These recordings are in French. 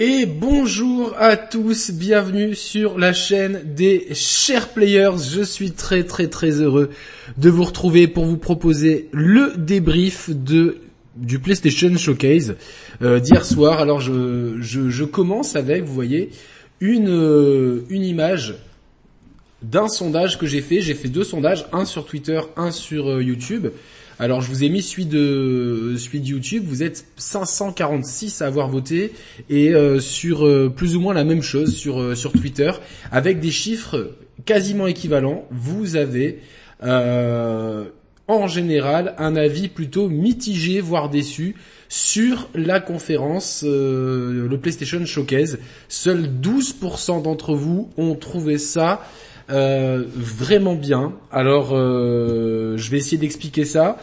Et bonjour à tous, bienvenue sur la chaîne des chers players. Je suis très très très heureux de vous retrouver pour vous proposer le débrief de du PlayStation Showcase euh, d'hier soir. Alors je, je, commence avec, vous voyez, une, euh, une image d'un sondage que j'ai fait. J'ai fait deux sondages, un sur Twitter, un sur euh, YouTube. Alors je vous ai mis celui de celui YouTube, vous êtes 546 à avoir voté et euh, sur euh, plus ou moins la même chose sur euh, sur Twitter avec des chiffres quasiment équivalents, vous avez en général un avis plutôt mitigé voire déçu sur la conférence le PlayStation Showcase. Seuls 12% d'entre vous ont trouvé ça euh, vraiment bien. Alors, euh, je vais essayer d'expliquer ça.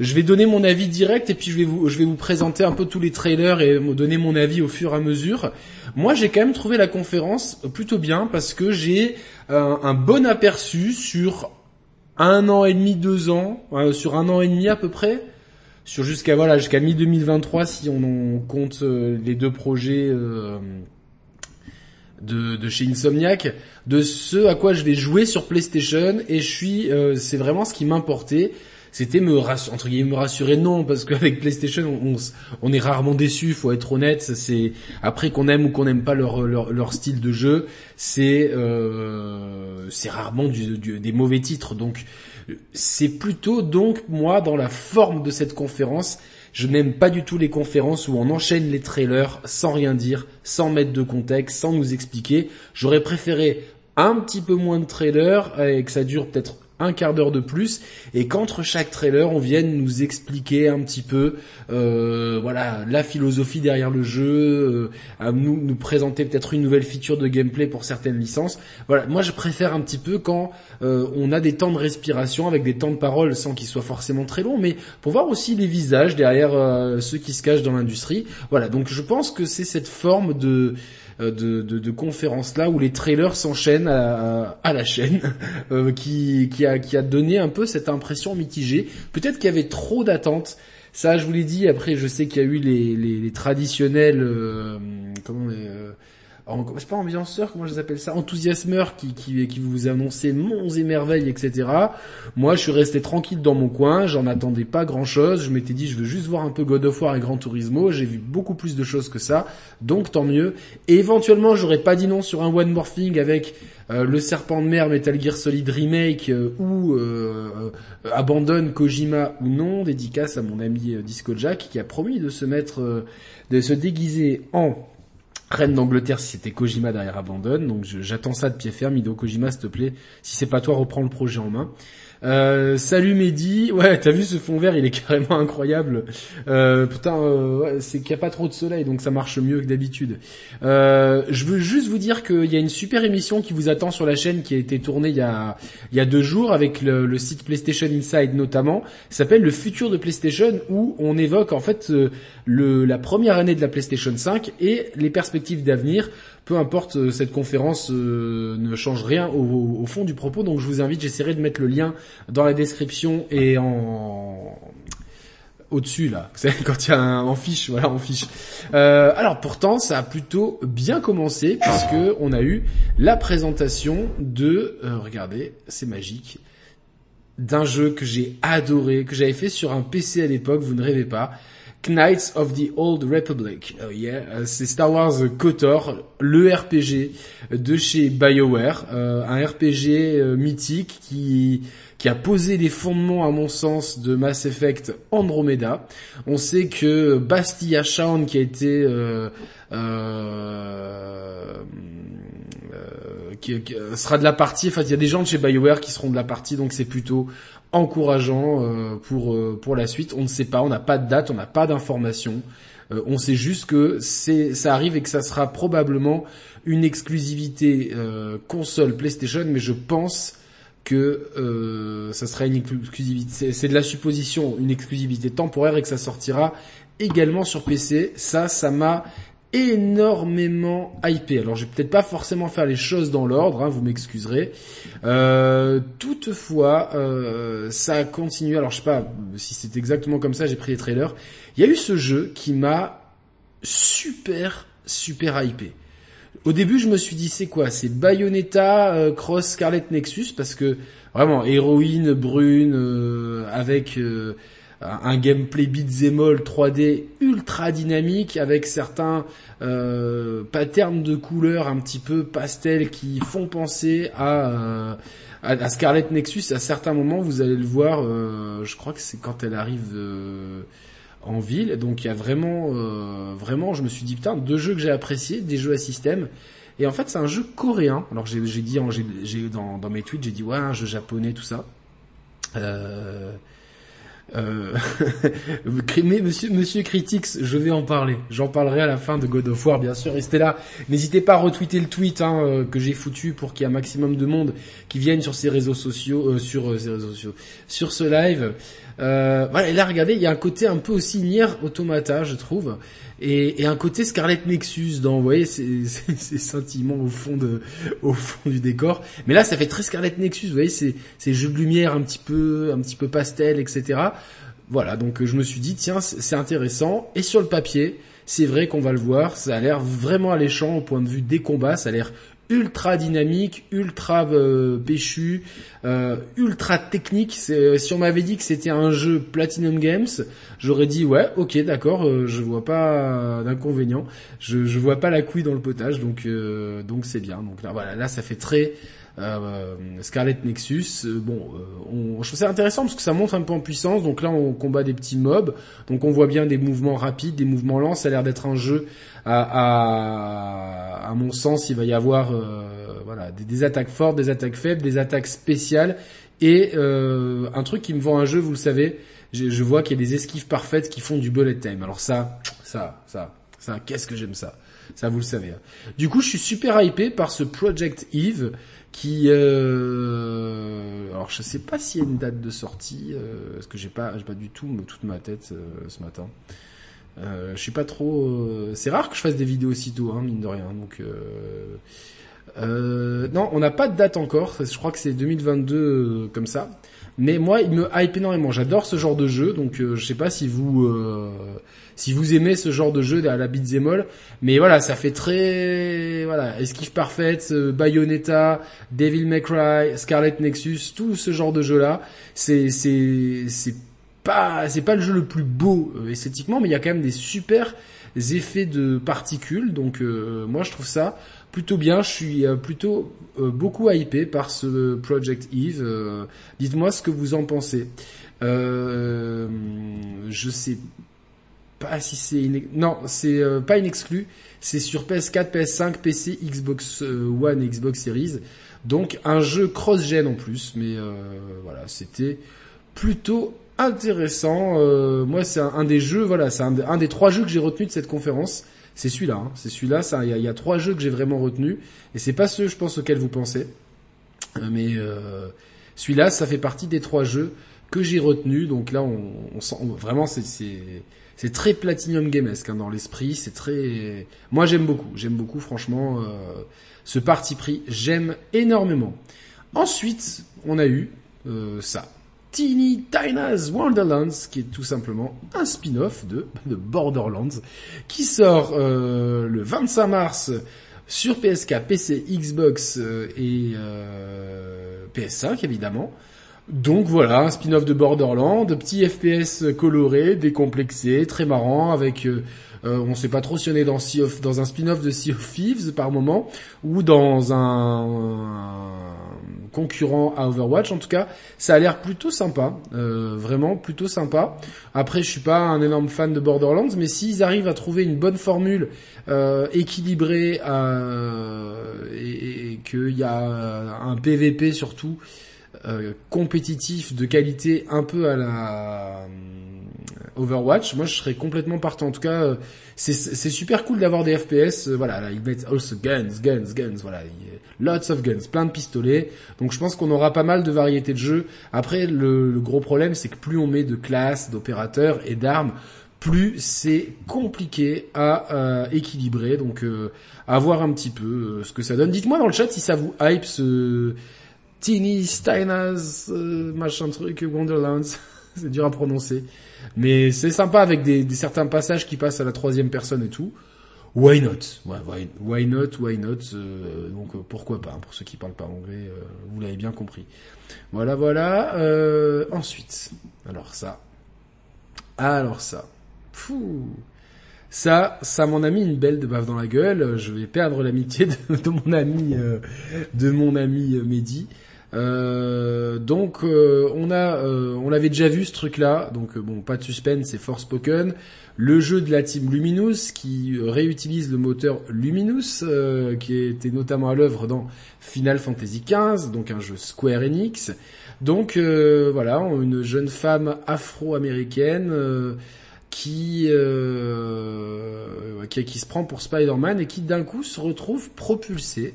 Je vais donner mon avis direct et puis je vais vous, je vais vous présenter un peu tous les trailers et donner mon avis au fur et à mesure. Moi, j'ai quand même trouvé la conférence plutôt bien parce que j'ai un, un, bon aperçu sur un an et demi, deux ans, euh, sur un an et demi à peu près, sur jusqu'à voilà jusqu'à mi 2023 si on, on compte euh, les deux projets. Euh, de, chez Insomniac, de ce à quoi je vais jouer sur PlayStation et je suis, euh, c'est vraiment ce qui m'importait. C'était me rassurer, entre guillemets me rassurer non parce qu'avec PlayStation on, on, est rarement déçu, faut être honnête. C'est après qu'on aime ou qu'on n'aime pas leur, leur, leur style de jeu, c'est euh, c'est rarement des mauvais titres. Donc c'est plutôt donc moi dans la forme de cette conférence je n'aime pas du tout les conférences où on enchaîne les trailers sans rien dire, sans mettre de contexte, sans nous expliquer. J'aurais préféré un petit peu moins de trailers et que ça dure peut-être un quart d'heure de plus et qu'entre chaque trailer on vienne nous expliquer un petit peu euh, voilà la philosophie derrière le jeu, euh, nous, nous présenter peut-être une nouvelle feature de gameplay pour certaines licences. Voilà, moi je préfère un petit peu quand euh, on a des temps de respiration avec des temps de parole sans qu'ils soient forcément très longs, mais pour voir aussi les visages derrière euh, ceux qui se cachent dans l'industrie. Voilà, donc je pense que c'est cette forme de de, de, conférences là où les trailers s'enchaînent à, la chaîne, euh, qui, a, qui a donné un peu cette impression mitigée. Peut-être qu'il y avait trop d'attentes. Ça, je vous l'ai dit. Après, je sais qu'il y a eu les traditionnels, euh, comment euh, c'est pas ambianceur, comment je appelle ça, enthousiasmeur qui, qui, vous annonçait monts et merveilles, etc. Moi, je suis resté tranquille dans mon coin, j'en attendais pas grand chose, je m'étais dit je veux juste voir un peu God of War et Gran Turismo, j'ai vu beaucoup plus de choses que ça, donc tant mieux. Et éventuellement, j'aurais pas dit non sur un One Morphing avec euh, le Serpent de Mer, Metal Gear Solid Remake euh, ou euh, abandonne Kojima ou non, dédicace à mon ami Disco Jack qui a promis de se mettre, de se déguiser en Reine d'Angleterre si c'était Kojima derrière Abandon. Donc j'attends ça de pied ferme. Ido Kojima, s'il te plaît. Si c'est pas toi, reprends le projet en main. Euh, salut Mehdi, ouais t'as vu ce fond vert, il est carrément incroyable. Euh, putain, euh, c'est qu'il n'y a pas trop de soleil, donc ça marche mieux que d'habitude. Euh, je veux juste vous dire qu'il y a une super émission qui vous attend sur la chaîne, qui a été tournée il y a, il y a deux jours avec le, site PlayStation Inside notamment. S'appelle le futur de PlayStation, où on évoque en fait euh, la première année de la PlayStation 5 et les perspectives d'avenir peu importe, euh, cette conférence euh, ne change rien au, fond du propos, donc je vous invite, j'essaierai de mettre le lien dans la description et en au-dessus là, quand il y a un en fiche, voilà en fiche. Euh, alors pourtant, ça a plutôt bien commencé puisque on a eu la présentation de, regardez, c'est magique, d'un jeu que j'ai adoré, que j'avais fait sur un PC à l'époque, vous ne rêvez pas. Knights of the Old Republic. Oh yeah, euh, c'est Star Wars KOTOR, le RPG de chez BioWare, euh, un RPG euh, mythique qui qui a posé les fondements à mon sens de Mass Effect Andromeda. On sait que Bastilla Shaun qui a été euh, euh, qui, qui, sera de la partie, enfin il y a des gens de chez BioWare qui seront de la partie, donc c'est plutôt encourageant euh, pour euh, pour la suite. On ne sait pas, on n'a pas de date, on n'a pas d'informations. Euh, on sait juste que c'est ça arrive et que ça sera probablement une exclusivité console PlayStation, mais je pense que ça sera une exclusivité. C'est de la supposition, une exclusivité temporaire et que ça sortira également sur PC. Ça, ça m'a énormément hypé. Alors je vais peut-être pas forcément faire les choses dans l'ordre, hein, vous m'excuserez. Euh, toutefois, euh, ça a continué. Alors je sais pas si c'est exactement comme ça. J'ai pris les trailers. Il y a eu ce jeu qui m'a super super hypé. Au début, je me suis dit c'est quoi? C'est Bayonetta euh, cross Scarlet Nexus parce que vraiment héroïne brune euh, avec euh, un gameplay beat'em all 3D ultra dynamique avec certains patterns de couleurs un petit peu pastel qui font penser à à, Scarlet Nexus. À certains moments, vous allez le voir. je crois que c'est quand elle arrive en ville. Donc il y a vraiment, euh, vraiment, je me suis dit putain, deux jeux que j'ai appréciés, des jeux à système. Et en fait, c'est un jeu coréen. Alors j'ai dit, j'ai dans, dans mes tweets, j'ai dit ouais, un jeu japonais, tout ça. Euh, euh, monsieur, monsieur Critics, je vais en parler. J'en parlerai à la fin de God of War, bien sûr. Restez là. N'hésitez pas à retweeter le tweet hein, euh, que j'ai foutu pour qu'il y ait un maximum de monde qui vienne sur ces réseaux sociaux, euh, sur ces réseaux sociaux, sur ce live. voilà, et là, regardez, il y a un côté un peu aussi Nier Automata, je trouve et, et, un côté Scarlet Nexus dans, vous voyez, ces, sentiments au fond de, au fond du décor. Mais là, ça fait très Scarlet Nexus, vous voyez, ces, ces jeux de lumière un petit peu, un petit peu pastel, etc. Voilà, donc je me suis dit, tiens, c'est intéressant. Et sur le papier, c'est vrai qu'on va le voir, ça a l'air vraiment alléchant au point de vue des combats, ça a l'air ultra dynamique, ultra euh, péchu, euh, ultra technique. Euh, si on m'avait dit que c'était un jeu Platinum Games, j'aurais dit ouais, ok, d'accord, je vois pas d'inconvénient, je, je vois pas la couille dans le potage, donc donc c'est bien. Donc là voilà, là ça fait très euh, Scarlet Nexus, bon, on, je trouve ça intéressant parce que ça montre un peu en puissance. Donc là, on combat des petits mobs, donc on voit bien des mouvements rapides, des mouvements lents. Ça a l'air d'être un jeu à, à, mon sens, il va y avoir euh, voilà des, attaques fortes, des attaques faibles, des attaques spéciales et euh, un truc qui me vend un jeu, vous le savez, je, je vois qu'il y a des esquives parfaites qui font du bullet time. Alors ça, ça, ça, ça, qu'est-ce que j'aime ça? Ça, vous le savez. Hein. Du coup, je suis super hypé par ce Project Eve qui, euh... alors je sais pas s'il y a une date de sortie, euh... parce que j'ai pas, j'ai pas du tout toute ma tête euh, ce matin. Euh, je suis pas trop. Euh, c'est rare que je fasse des vidéos aussitôt, hein, mine de rien. Donc, euh, non, on n'a pas de date encore. Je crois que c'est 2022 comme ça. Mais moi, il me hype énormément. J'adore ce genre de jeu, donc je sais pas si vous si vous aimez ce genre de jeu à la beat'em all. Mais voilà, ça fait très voilà esquive parfaite, Bayonetta, Devil May Cry, Scarlet Nexus, tout ce genre de jeu là. C'est c'est c'est pas, c'est pas le jeu le plus beau euh, esthétiquement, mais il y a quand même des super effets de particules. Donc euh, moi je trouve ça plutôt bien. Je suis euh, plutôt beaucoup hypé par ce Project Eve. Dites-moi ce que vous en pensez. je sais pas si c'est non, c'est pas une exclu. C'est sur PS4, PS5, PC, Xbox One, Xbox Series. Donc un jeu cross-gen en plus, mais voilà, c'était plutôt intéressant. Euh, moi, c'est un, des jeux, voilà, c'est un, des trois jeux que j'ai retenu de cette conférence. C'est celui-là. Hein. C'est celui-là. Ça, il y, a trois jeux que j'ai vraiment retenu, et c'est pas ceux, je pense, auxquels vous pensez. Euh, mais euh, celui-là, ça fait partie des trois jeux que j'ai retenu. Donc là, on, sent vraiment, c'est très Platinum Gamesque hein, dans l'esprit. C'est très, moi j'aime beaucoup. J'aime beaucoup, franchement, ce parti pris. J'aime énormément. Ensuite, on a eu ça. Teeny Tina's Wonderlands, qui est tout simplement un spin-off de, de, Borderlands, qui sort euh, le 25 mars sur PSK, PC, Xbox euh, et euh, PS5 évidemment. Donc voilà, un spin-off de Borderlands, petit FPS coloré, décomplexé, très marrant, avec euh, on sait pas trop si on est dans, dans un spin-off de Sea of Thieves par moment, ou dans un concurrent à Overwatch. En tout cas, ça a l'air plutôt sympa, euh, vraiment plutôt sympa. Après, je suis pas un énorme fan de Borderlands, mais s'ils arrivent à trouver une bonne formule euh, équilibrée euh, et, et qu'il y a un PVP surtout euh, compétitif de qualité un peu à la Overwatch, moi je serais complètement partant. En tout cas, euh, c'est super cool d'avoir des FPS. Euh, voilà, ils mettent also guns, guns, guns. Voilà, lots of guns, plein de pistolets. Donc je pense qu'on aura pas mal de variétés de jeux. Après, le, gros problème, c'est que plus on met de classes, d'opérateurs et d'armes, plus c'est compliqué à euh, équilibrer. Donc à voir un petit peu ce que ça donne. Dites-moi dans le chat si ça vous hype ce Teeny Steiner's machin truc Wonderlands. c'est dur à prononcer. Mais c'est sympa avec des, certains passages qui passent à la troisième personne et tout. Why not? Ouais, why, not, why not Donc pourquoi pas, hein, pour ceux qui parlent pas anglais, vous l'avez bien compris. Voilà, voilà. ensuite, alors ça. Alors ça. Fou. Ça, ça m'en a mis une belle de bave dans la gueule. Je vais perdre l'amitié de, mon ami, de mon ami Mehdi. Euh, donc euh, on a, euh, on l'avait déjà vu ce truc-là. Donc bon, pas de suspense, c'est Forspoken, le jeu de la team Luminous qui réutilise le moteur Luminous qui était notamment à l'œuvre dans Final Fantasy XV, donc un jeu Square Enix. Donc voilà, une jeune femme afro-américaine. Qui, qui, qui se prend pour Spider-Man et qui d'un coup se retrouve propulsée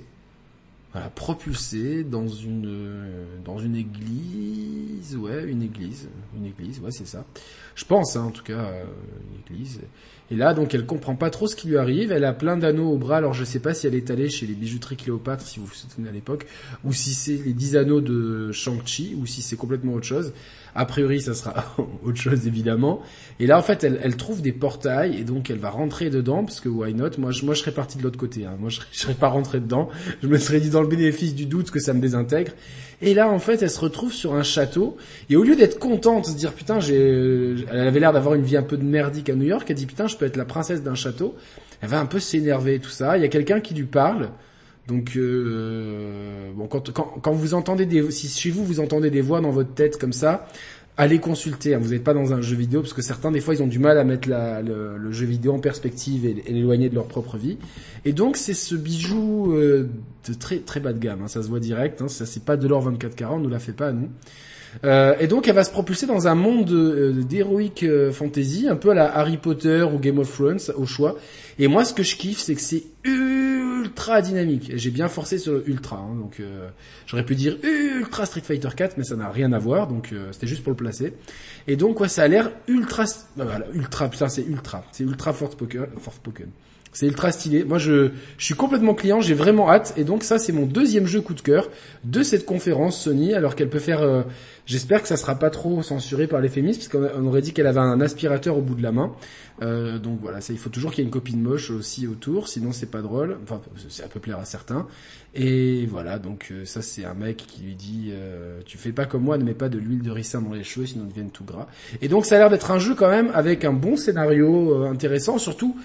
voilà, propulsé dans une dans une église, ouais, une église, une église, ouais, c'est ça. Je pense, hein, en tout cas, euh, une église. Et là, donc, elle comprend pas trop ce qui lui arrive. Elle a plein d'anneaux au bras. Alors, je sais pas si elle est allée chez les bijouteries Cléopâtre, si vous vous souvenez à l'époque, ou si c'est les dix anneaux de Shang-Chi, ou si c'est complètement autre chose. A priori, ça sera autre chose évidemment. Et là, en fait, elle, trouve des portails et donc elle va rentrer dedans parce que why not? Moi, je, moi, je serais parti de l'autre côté. Hein. Moi, je, je serais pas rentré dedans. Je me serais dit dans le bénéfice du doute que ça me désintègre. Et là, en fait, elle se retrouve sur un château. Et au lieu d'être contente, de se dire putain, j'ai, elle avait l'air d'avoir une vie un peu de merdique à New York. Elle dit putain, je peux être la princesse d'un château. Elle va un peu s'énerver tout ça. Il y a quelqu'un qui lui parle. Donc euh, bon, quand, quand, quand, vous entendez des, si chez vous vous entendez des voix dans votre tête comme ça, allez consulter. Hein. Vous n'êtes pas dans un jeu vidéo parce que certains des fois ils ont du mal à mettre la, le, le, jeu vidéo en perspective et, l'éloigner de leur propre vie. Et donc c'est ce bijou euh, de très très bas de gamme. Hein. Ça se voit direct. Hein. Ça c'est pas de l'or 2440, on nous la fait pas à nous. Euh, et donc elle va se propulser dans un monde euh, d'héroïque euh, fantasy, un peu à la Harry Potter ou Game of Thrones au choix. Et moi ce que je kiffe c'est que c'est ultra dynamique. J'ai bien forcé le ultra, hein, donc euh, j'aurais pu dire ultra Street Fighter 4, mais ça n'a rien à voir, donc c'était juste pour le placer. Et donc ouais, ça a l'air ultra, voilà, ultra, putain c'est ultra, c'est ultra Force Pokémon. C'est ultra stylé. Moi, je, je suis complètement client. J'ai vraiment hâte. Et donc, ça, c'est mon deuxième jeu coup de cœur de cette conférence Sony. Alors qu'elle peut faire. Euh, j'espère que ça sera pas trop censuré par les féministes, parce qu'on aurait dit qu'elle avait un aspirateur au bout de la main. Euh, donc voilà, ça, il faut toujours qu'il y ait une copine moche aussi autour, sinon c'est pas drôle. Enfin, ça peut plaire à certains. Et voilà, donc euh, ça, c'est un mec qui lui dit "Tu fais pas comme moi, ne mets pas de l'huile de ricin dans les cheveux, sinon ils deviennent tout gras." Et donc, ça a l'air d'être un jeu quand même avec un bon scénario intéressant, surtout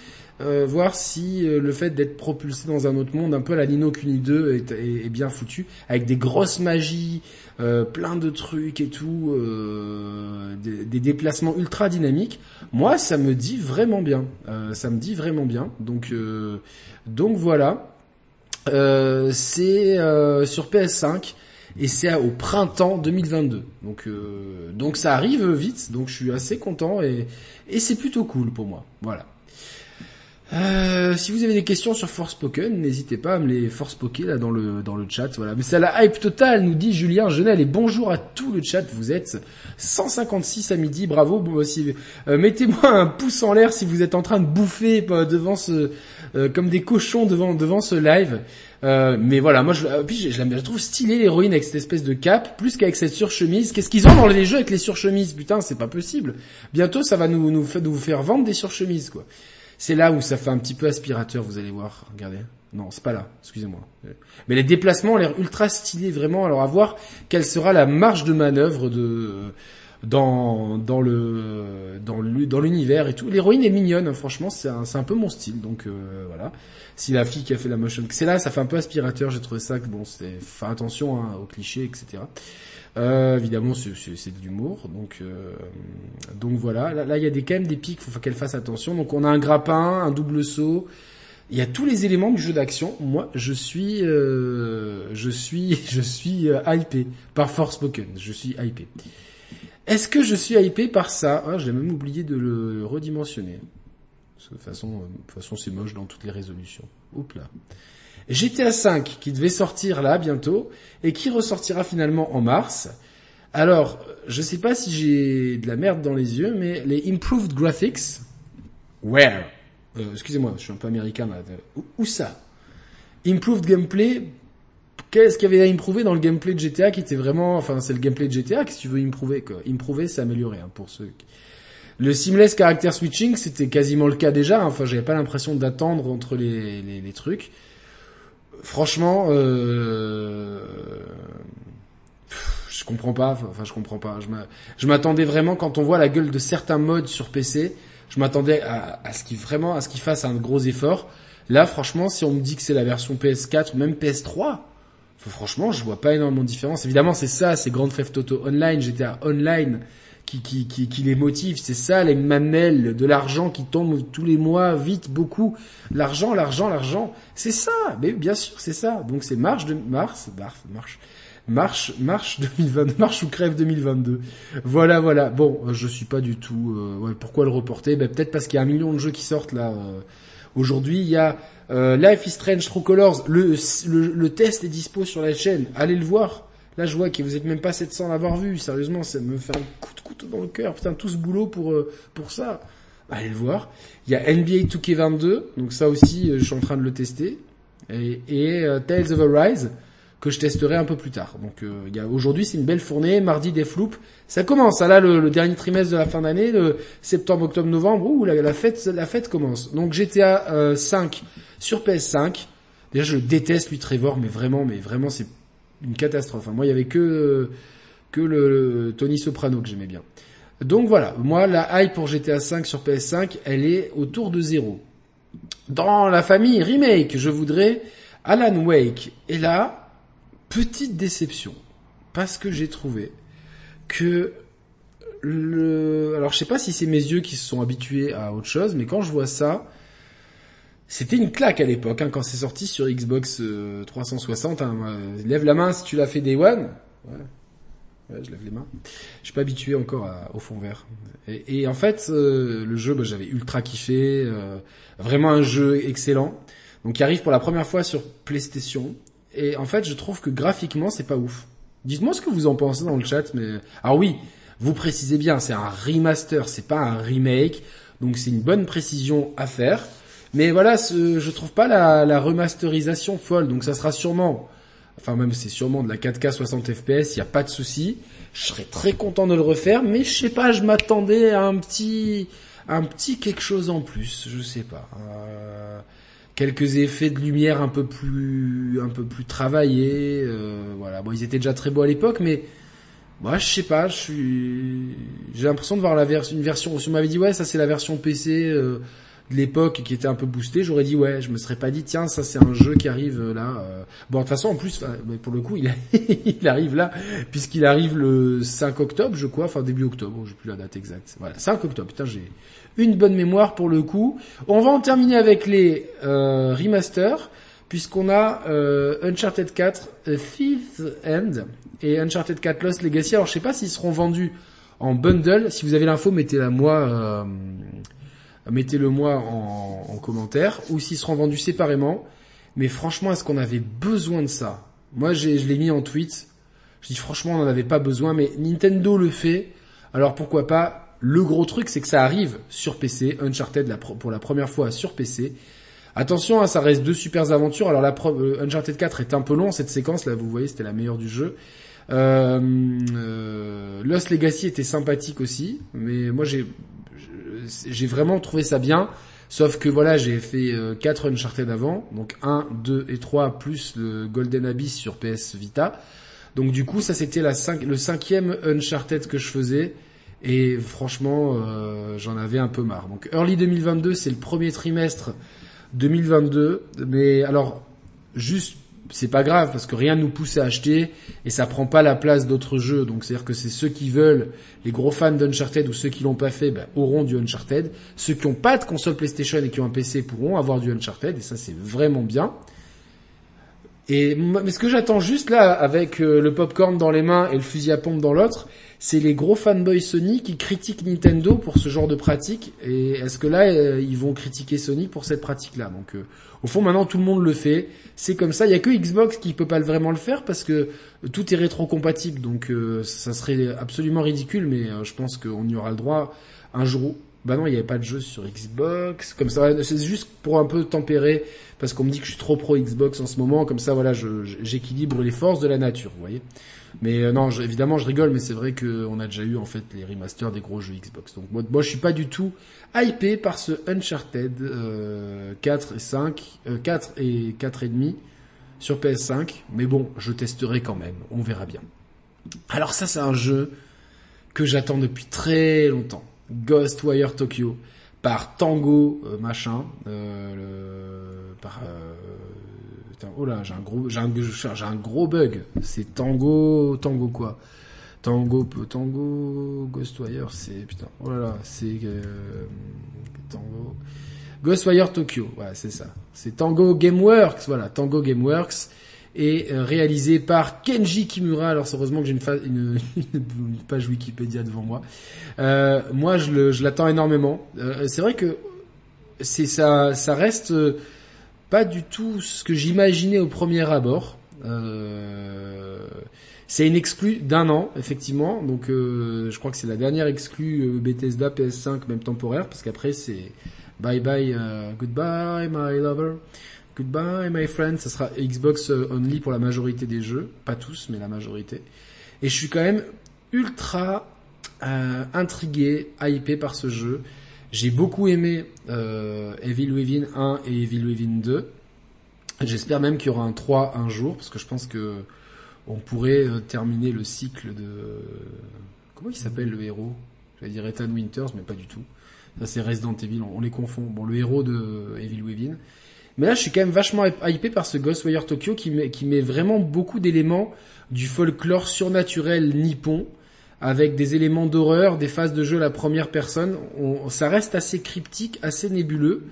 euh, voir si euh, le fait d'être propulsé dans un autre monde, un peu à la Nino Kuni 2, est, bien foutu, avec des grosses magies, euh, plein de trucs et tout, des, des, déplacements ultra dynamiques. Moi, ça me dit vraiment bien. ça me dit vraiment bien. Donc, donc voilà. C'est sur PS5 et c'est au printemps 2022. Donc donc ça arrive vite, donc je suis assez content et et c'est plutôt cool pour moi. Voilà. Euh, si vous avez des questions sur Force Pokémon, n'hésitez pas à me les Force Poké là dans le dans le chat. Voilà, mais c'est la hype totale, nous dit Julien Genel et bonjour à tout le chat. Vous êtes 156 à midi, bravo. Bon, aussi, euh, mettez-moi un pouce en l'air si vous êtes en train de bouffer euh, devant ce comme des cochons devant devant ce live. mais voilà, moi je, puis je, je, la, trouve stylée l'héroïne avec cette espèce de cap, plus qu'avec cette surchemise. Qu'est-ce qu'ils ont dans les jeux avec les surchemises? Putain, c'est pas possible. Bientôt, ça va nous nous, nous faire vendre des surchemises quoi. C'est là où ça fait un petit peu aspirateur, vous allez voir. Regardez. Non, c'est pas là, excusez-moi. Mais les déplacements ont l'air ultra stylés, vraiment. Alors à voir quelle sera la marge de manœuvre de dans dans le dans l'univers et tout. L'héroïne est mignonne, hein, franchement, c'est un, un peu mon style. Donc euh, voilà. Si la fille qui a fait la motion, c'est là, ça fait un peu aspirateur. J'ai trouvé ça que bon, c'est faire attention hein, aux clichés, etc. Euh, évidemment, c'est de l'humour, donc euh, donc voilà. Là, il y a des quand même des pics, faut qu'elle fasse attention. Donc on a un grappin, un double saut. Il y a tous les éléments du jeu d'action. Moi, je suis, euh, je suis, je suis euh, hypé par Force Spoken. Je suis hypé. Est-ce que je suis hypé par ça? Ah, J'ai même oublié de le redimensionner. de toute façon, de toute façon, c'est moche dans toutes les résolutions. Oups là. GTA 5 qui devait sortir là bientôt et qui ressortira finalement en mars. Alors, je sais pas si j'ai de la merde dans les yeux, mais les improved graphics, where? euh, Excusez-moi, je suis un peu américain là. Où, ça? Improved gameplay. Qu'est-ce qu'il y avait à improver dans le gameplay de GTA qui était vraiment, enfin c'est le gameplay de GTA, que tu veux improver quoi Improver, c'est améliorer hein, pour ceux. Qui... Le seamless character switching, c'était quasiment le cas déjà. Enfin, j'avais pas l'impression d'attendre entre les, les, les, trucs. Franchement, euh, je comprends pas. Enfin, je comprends pas. Je m'attendais vraiment quand on voit la gueule de certains modes sur PC. Je m'attendais à, à, ce qu'il vraiment à ce qu'il fasse un gros effort. Là, franchement, si on me dit que c'est la version PS4 ou même PS3, franchement, je vois pas énormément de différence. Évidemment, c'est ça, c'est Grand Theft Auto Online, GTA Online qui, qui, qui, qui les motive. C'est ça, les mamelles de l'argent qui tombe tous les mois, vite, beaucoup. L'argent, l'argent, l'argent. C'est ça. Mais bien sûr, c'est ça. Donc c'est marche de mars, marche, marche. Marche, marche 2020, marche ou crève 2022. Voilà, voilà. Bon, je suis pas du tout. Euh, pourquoi le reporter? Ben peut-être parce qu'il y a un million de jeux qui sortent là. Euh, Aujourd'hui, il y a euh, Life is Strange True Colors. Le, le, test est dispo sur la chaîne. Allez le voir. Là, je vois que vous êtes même pas 700 à l'avoir vu. Sérieusement, ça me fait un coup de couteau dans le cœur. Putain, tout ce boulot pour euh, pour ça. Allez le voir. Il y a NBA 2K22. Donc ça aussi, euh, je suis en train de le tester. Et, et Tales of Arise que je testerai un peu plus tard. Donc euh, aujourd'hui c'est une belle fournée, mardi des floupes, ça commence. Ah, là le, le, dernier trimestre de la fin d'année, le septembre, octobre, novembre, ouh la, la fête la fête commence. Donc GTA euh, 5 sur PS5. Déjà je déteste lui Trevor, mais vraiment mais vraiment c'est une catastrophe. Moi il y avait que que le, Tony Soprano que j'aimais bien. Donc voilà, moi la hype pour GTA 5 sur PS5, elle est autour de zéro. Dans la famille remake, je voudrais Alan Wake. Et là, petite déception parce que j'ai trouvé que le alors je sais pas si c'est mes yeux qui se sont habitués à autre chose mais quand je vois ça c'était une claque à l'époque hein, quand c'est sorti sur Xbox 360 euh, hein, lève la main si tu l'as fait Day One. Ouais. ouais je lève les mains. Je suis pas habitué encore au fond vert. Et, en fait euh, le jeu bah, j'avais ultra kiffé euh, vraiment un jeu excellent. Donc il arrive pour la première fois sur PlayStation et en fait, je trouve que graphiquement, c'est pas ouf. Dites-moi ce que vous en pensez dans le chat, mais alors oui, vous précisez bien, c'est un remaster, c'est pas un remake, donc c'est une bonne précision à faire. Mais voilà, ce, je trouve pas la, la, remasterisation folle, donc ça sera sûrement, enfin même c'est sûrement de la 4K 60 FPS, il y a pas de souci. Je serais très content de le refaire, mais je sais pas, je m'attendais à un petit, un petit quelque chose en plus, je sais pas. Euh quelques effets de lumière un peu plus un peu plus travaillés euh, voilà. Bon ils étaient déjà très beaux à l'époque mais moi je sais pas je suis j'ai l'impression de voir une version si on m'avait dit ouais ça c'est la version PC euh, de l'époque qui était un peu boostée. J'aurais dit ouais je me serais pas dit tiens ça c'est un jeu qui arrive euh, là bon de toute façon en plus pour le coup il, il arrive là puisqu'il arrive le 5 octobre je crois enfin début octobre j'ai plus la date exacte. Voilà 5 octobre. Putain j'ai une bonne mémoire pour le coup. On va en terminer avec les euh, remasters, puisqu'on a euh, Uncharted 4 Fifth End et Uncharted 4 Lost Legacy. Alors je sais pas s'ils seront vendus en bundle. Si vous avez l'info, mettez-la moi, euh, mettez-le moi en, en commentaire, ou s'ils seront vendus séparément. Mais franchement, est-ce qu'on avait besoin de ça? Moi, je l'ai mis en tweet. Je dis franchement, on n'en avait pas besoin, mais Nintendo le fait. Alors pourquoi pas le gros truc, c'est que ça arrive sur PC, Uncharted pour la première fois sur PC. Attention, hein, ça reste deux super aventures. Alors euh, Uncharted 4 est un peu long, cette séquence là, vous voyez, c'était la meilleure du jeu. Euh, euh, Lost Legacy était sympathique aussi, mais moi j'ai vraiment trouvé ça bien. Sauf que voilà, j'ai fait euh, 4 Uncharted avant, donc 1, 2 et 3 plus le Golden Abyss sur PS Vita. Donc du coup, ça c'était le cinquième Uncharted que je faisais. Et franchement, euh, j'en avais un peu marre. Donc early 2022, c'est le premier trimestre 2022. Mais alors, juste, c'est pas grave parce que rien ne nous pousse à acheter et ça prend pas la place d'autres jeux. Donc c'est-à-dire que c'est ceux qui veulent, les gros fans d'Uncharted ou ceux qui l'ont pas fait, ben, auront du Uncharted. Ceux qui ont pas de console PlayStation et qui ont un PC pourront avoir du Uncharted et ça c'est vraiment bien. Et mais ce que j'attends juste là, avec euh, le popcorn dans les mains et le fusil à pompe dans l'autre, c'est les gros fanboys Sony qui critiquent Nintendo pour ce genre de pratique. Et est-ce que là, euh, ils vont critiquer Sony pour cette pratique-là? Donc, euh, au fond, maintenant, tout le monde le fait. C'est comme ça. Il y a que Xbox qui peut pas vraiment le faire parce que tout est rétro-compatible. Donc, euh, ça serait absolument ridicule, mais je pense qu'on y aura le droit un jour Bah non, il n'y avait pas de jeu sur Xbox. Comme ça, c'est juste pour un peu tempérer, parce qu'on me dit que je suis trop pro Xbox en ce moment. Comme ça, voilà, j'équilibre les forces de la nature, vous voyez. Mais euh, non, évidemment, je rigole, mais c'est vrai qu'on a déjà eu en fait les remasters des gros jeux Xbox. Donc moi, moi je suis pas du tout hypé par ce Uncharted 4 et 5, 4 et 4 et demi sur PS5. Mais bon, je testerai quand même. On verra bien. Alors ça, c'est un jeu que j'attends depuis très longtemps. Ghostwire Tokyo par Tango euh, machin euh, le, par oh là j'ai un gros j'ai un, gros bug c'est Tango Tango quoi Tango Tango Ghostwire c'est putain oh là là c'est euh, Tango Ghostwire Tokyo voilà c'est ça c'est Tango Gameworks voilà Tango Gameworks et euh, réalisé par Kenji Kimura. Alors heureusement que j'ai une, page Wikipédia devant moi. Euh, moi, je l'attends énormément. Euh, c'est vrai que c'est ça, ça reste euh, pas du tout ce que j'imaginais au premier abord. c'est une exclue d'un an, effectivement. Donc, je crois que c'est la dernière exclue Bethesda PS5, même temporaire, parce qu'après c'est bye bye, goodbye my lover. Goodbye my friend, ça sera Xbox euh, only pour la majorité des jeux, pas tous mais la majorité. Et je suis quand même ultra euh, intrigué, hypé par ce jeu. J'ai beaucoup aimé euh, Evil Within 1 et Evil Within 2. J'espère même qu'il y aura un 3 un jour, parce que je pense que on pourrait euh, terminer le cycle de... Comment il s'appelle le héros? J'allais dire Ethan Winters, mais pas du tout. Ça c'est Resident Evil, on les confond. Bon, le héros de Evil Within. Mais là, je suis quand même vachement hypé par ce Ghostwire Tokyo qui met, qui met vraiment beaucoup d'éléments du folklore surnaturel nippon avec des éléments d'horreur, des phases de jeu à la première personne. ça reste assez cryptique, assez nébuleux.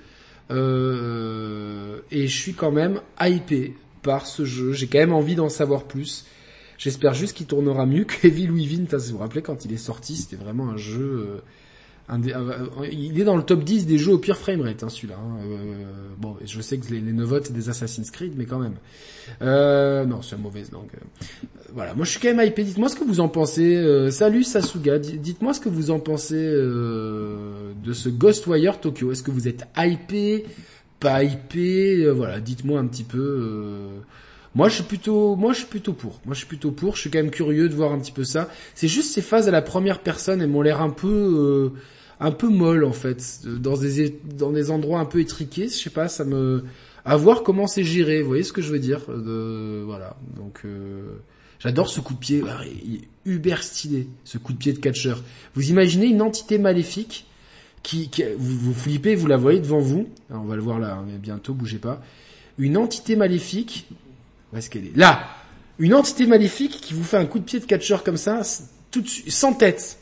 Euh, et je suis quand même hypé par ce jeu. J'ai quand même envie d'en savoir plus. J'espère juste qu'il tournera mieux que Evil Within. Vous vous rappelez quand il est sorti, c'était vraiment un jeu... Euh, il est dans le top 10 des jeux au pire framerate, hein, celui-là. Hein. Euh, bon, je sais que les, les Novotes des Assassin's Creed, mais quand même. Euh, non, c'est mauvaise langue. Euh, voilà, moi je suis quand même hypé. Dites-moi ce que vous en pensez. Euh, salut Sasuga, dites-moi ce que vous en pensez euh, de ce Ghostwire Tokyo. Est-ce que vous êtes hypé, pas hypé Voilà, dites-moi un petit peu. Moi, je suis plutôt, moi, je suis plutôt pour. Moi, je suis plutôt pour. Je suis quand même curieux de voir un petit peu ça. C'est juste ces phases à la première personne, elles m'ont l'air un peu un peu molle en fait, dans des dans des endroits un peu étriqués. Je sais pas, ça me à voir comment c'est géré. Vous voyez ce que je veux dire Voilà. Donc euh... j'adore ce coup de pied. Ah, il est uber stylé, ce coup de pied de catcheur. Vous imaginez une entité maléfique qui, vous, vous, flippez, vous la voyez devant vous. on va le voir là, mais bientôt, bougez pas. Une entité maléfique. Où Là. Une entité maléfique qui vous fait un coup de pied de catcheur comme ça, tout de suite, sans tête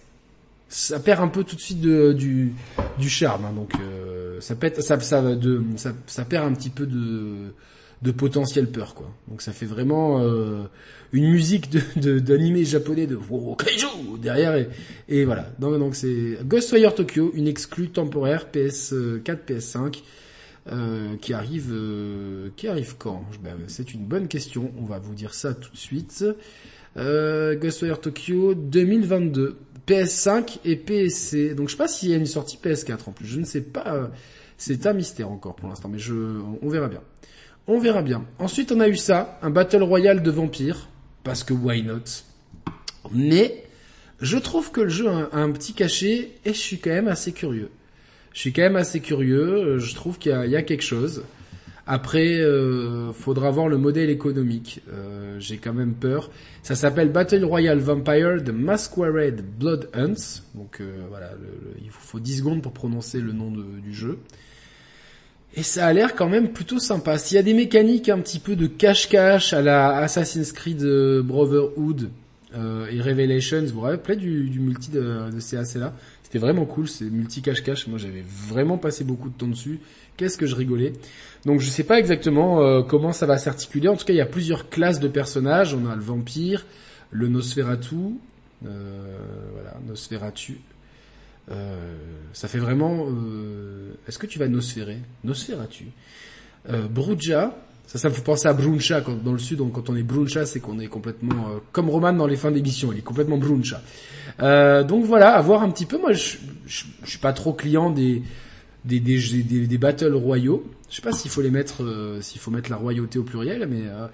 ça perd un peu tout de suite du, du charme. Hein, donc euh, ça, pète, ça, ça, de, ça, ça, perd un petit peu de, de potentiel peur. quoi. Donc ça fait vraiment euh, une musique de d'animé japonais de wow, derrière et, et voilà. Donc donc c'est Ghostwire Tokyo, une exclue temporaire PS4, PS5. Euh, qui arrive euh, qui arrive quand? Ben, C'est une bonne question. On va vous dire ça tout de suite. Euh, Ghostwire Tokyo 2022. PS5 et PSC. Donc je sais pas s'il y a une sortie PS4 en plus. Je ne sais pas. Euh, c'est un mystère encore pour l'instant, mais je, on verra bien. On verra bien. Ensuite, on a eu ça, un Battle Royale de vampires, parce que why not? Mais je trouve que le jeu a un, petit cachet et je suis quand même assez curieux. Je suis quand même assez curieux. Je trouve qu'il y, y a, quelque chose. Après, euh, faudra voir le modèle économique. Euh, J'ai quand même peur. Ça s'appelle Battle Royale Vampire The Masquerade Blood Hunts. Donc euh, voilà, il faut 10 secondes pour prononcer le nom du jeu. Et ça a l'air quand même plutôt sympa. S'il y a des mécaniques un petit peu de cache-cache à la Assassin's Creed euh, Brotherhood euh, et Revelations, vous vous rappelez du, multi de, de là? C'était vraiment cool, c'est multi cache-cache. Moi j'avais vraiment passé beaucoup de temps dessus. Qu'est-ce que je rigolais? Donc je sais pas exactement euh, comment ça va s'articuler. En tout cas, il y a plusieurs classes de personnages. On a le vampire, le Nosferatu, euh, voilà, Nosferatu. Euh, ça fait vraiment. Euh, est-ce que tu vas Nosferer? Nosferatu. Euh, Bruja, Ça, ça me fait penser à Bruncha dans le sud. Donc, quand on est Bruncha, c'est qu'on est complètement euh, comme Roman dans les fins d'émission. Il est complètement Bruncha. Donc voilà, à voir un petit peu. Moi, je suis pas trop client des des, des, des, battles royaux. Je sais pas s'il faut les mettre, euh, s'il faut mettre la royauté au pluriel, mais euh,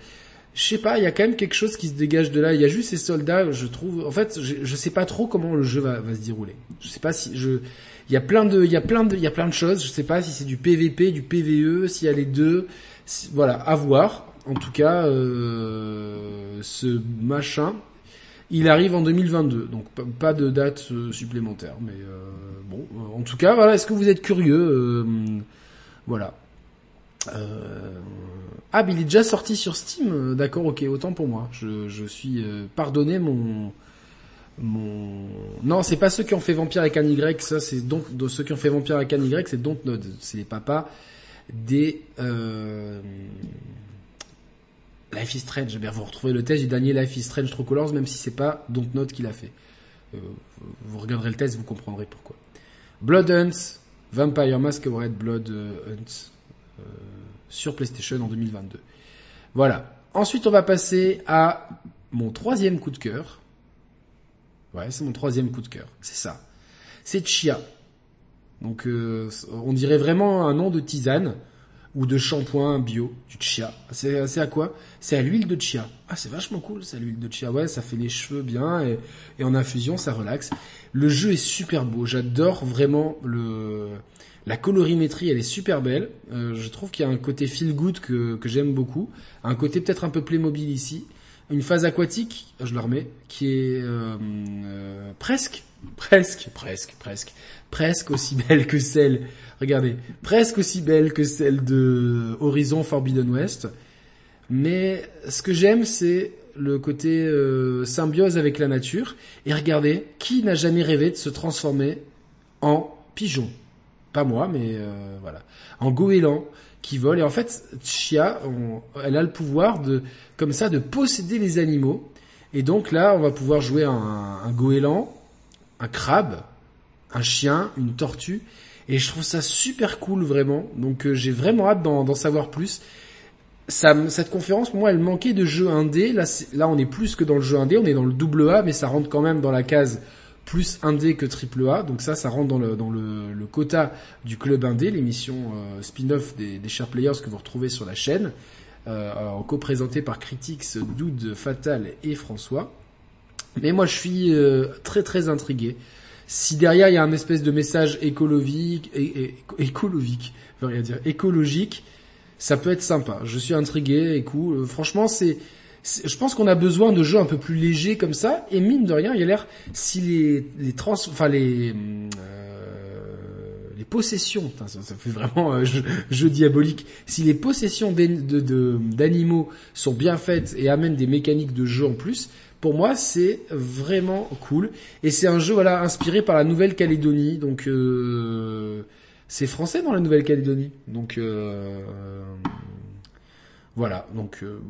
je sais pas. Il y a quand même quelque chose qui se dégage de là. Il y a juste ces soldats. Je trouve. En fait, je, je sais pas trop comment le jeu va, va se dérouler. Je sais pas si je. Il y a plein de, il y a plein de, il y a plein de choses. Je sais pas si c'est du PVP, du PVE, s'il y a les deux voilà, à voir. En tout cas, euh, ce machin, il arrive en 2022, donc pas de date euh, supplémentaire. Mais euh, bon, euh, en tout cas, voilà. Est-ce que vous êtes curieux Voilà. Ah, il est déjà sorti sur Steam. D'accord, ok, autant pour moi. Je, suis pardonné mon mon non c'est pas ceux qui ont fait Vampire avec un Y ça c'est donc ceux qui ont fait Vampire avec un Y c'est Dontnod c'est les papas des Life is Strange. Eh vous retrouvez le test du dernier Life is Strange True Colors, même si c'est pas Dontnod qui l'a fait. Euh, vous regarderez le test, vous comprendrez pourquoi. Blood Hunts, Vampire Masquerade Blood euh, Hunts euh, sur PlayStation en 2022. Voilà. Ensuite, on va passer à mon troisième coup de cœur. Ouais, c'est mon troisième coup de cœur. C'est ça. C'est Chia. Donc on dirait vraiment un nom de tisane ou de shampoing bio, du chia. C'est à quoi? C'est à l'huile de chia. Ah, c'est vachement cool, c'est à l'huile de chia. Ouais, ça fait les cheveux bien et, et, en infusion, ça relaxe. Le jeu est super beau. J'adore vraiment le la colorimétrie. Elle est super belle. Euh, je trouve qu'il y a un côté feel good que, que j'aime beaucoup. Un côté peut-être un peu Playmobil ici. Une phase aquatique, je le remets, qui est euh, euh, presque, presque, presque, presque, presque aussi belle que celle, regardez, presque aussi belle que celle de Horizon Forbidden West. Mais ce que j'aime, c'est le côté euh, symbiose avec la nature. Et regardez, qui n'a jamais rêvé de se transformer en pigeon? Pas moi, mais euh, voilà. En goéland qui vole. Et en fait, Chia, elle a le pouvoir de, comme ça, de posséder les animaux. Et donc là, on va pouvoir jouer un, un goéland, un crabe, un chien, une tortue. Et je trouve ça super cool vraiment. Donc euh, j'ai vraiment hâte d'en savoir plus. Cette conférence, moi, elle manquait de jeux indé. Là, là, on est plus que dans le jeu indé, on est dans le double A, mais ça rentre quand même dans la case plus indé que triple A. Donc ça, ça rentre dans le, quota du club indé, l'émission euh, spin-off des, des Players que vous retrouvez sur la chaîne, euh, en co-présenté par Critics, Doud, Fatal et François. Mais moi, je suis euh, très très intrigué si derrière il y a un espèce de message écologique, écologique, rien dire, écologique, ça peut être sympa. Je suis intrigué et cool. Franchement, c'est, je pense qu'on a besoin de jeux un peu plus légers comme ça. Et mine de rien, il y a l'air si les les trans, enfin les euh, les possessions, ça, fait vraiment euh, jeu, diabolique. Si les possessions d'animaux sont bien faites et amènent des mécaniques de jeu en plus, pour moi, c'est vraiment cool. Et c'est un jeu voilà inspiré par la Nouvelle-Calédonie. Donc euh, c'est français dans la Nouvelle-Calédonie? Donc euh, voilà. Donc euh,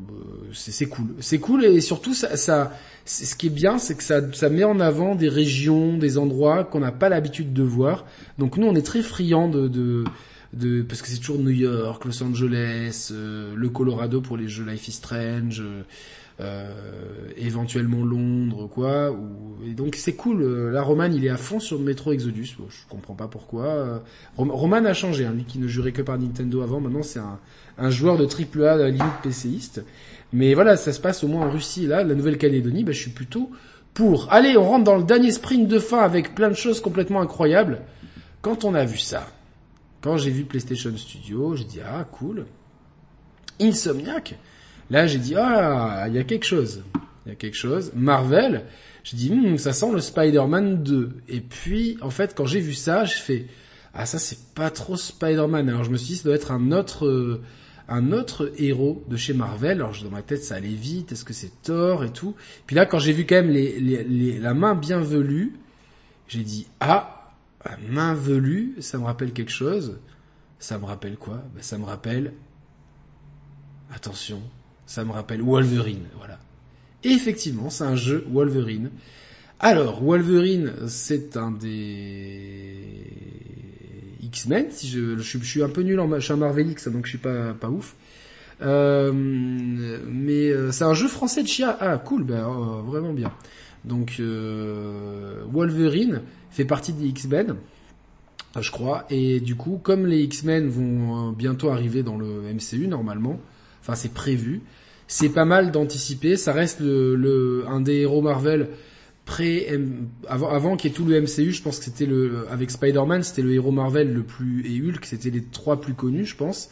c'est cool. C'est cool et surtout ça, ça ce qui est bien, c'est que ça, ça met en avant des régions, des endroits qu'on n'a pas l'habitude de voir. Donc nous, on est très friands de, de de parce que c'est toujours New York, Los Angeles, euh, le Colorado pour les jeux Life is Strange. Euh, éventuellement Londres, quoi. Et donc c'est cool. Euh, là, Roman, il est à fond sur le métro Exodus. Je comprends pas pourquoi. Euh, Roman a changé, hein, lui qui ne jurait que par Nintendo avant. Maintenant, c'est un, joueur de triple A, limite PCiste. Mais voilà, ça se passe au moins en Russie. Là, la Nouvelle-Calédonie, bah, je suis plutôt pour. Allez, on rentre dans le dernier sprint de fin avec plein de choses complètement incroyables. Quand on a vu ça, quand j'ai vu PlayStation Studio, j'ai dit ah cool. Insomniac, Là, j'ai dit, ah, il y a quelque chose. Il y a quelque chose. Marvel, j'ai dit, hmm, ça sent le Spider-Man 2. Et puis, en fait, quand j'ai vu ça, je fais, ah, ça, c'est pas trop Spider-Man. Alors, je me suis dit, ça doit être un autre, euh, un autre héros de chez Marvel. Alors, dans ma tête, ça allait vite. Est-ce que c'est Thor et tout? Puis là, quand j'ai vu quand même les, les, la main bien velue, j'ai dit, ah, main velue, ça me rappelle quelque chose. Ça me rappelle quoi? Ben, ça me rappelle, attention, ça me rappelle Wolverine, voilà. Effectivement, c'est un jeu Wolverine. Alors, Wolverine, c'est un des X-Men. Si je, suis un peu nul en, je un Marvel X, donc je suis pas pas ouf. mais c'est un jeu français de Chia. Ah, cool, ben, vraiment bien. Donc Wolverine fait partie des X-Men je crois. Et du coup, comme les X-Men vont bientôt arriver dans le MCU normalement, enfin c'est prévu, c'est pas mal d'anticiper. Ça reste le, un des héros Marvel pré avant, avant qu'il y tout le MCU. Je pense que c'était le avec Spider-Man, c'était le héros Marvel le plus et Hulk, c'était les trois plus connus, je pense.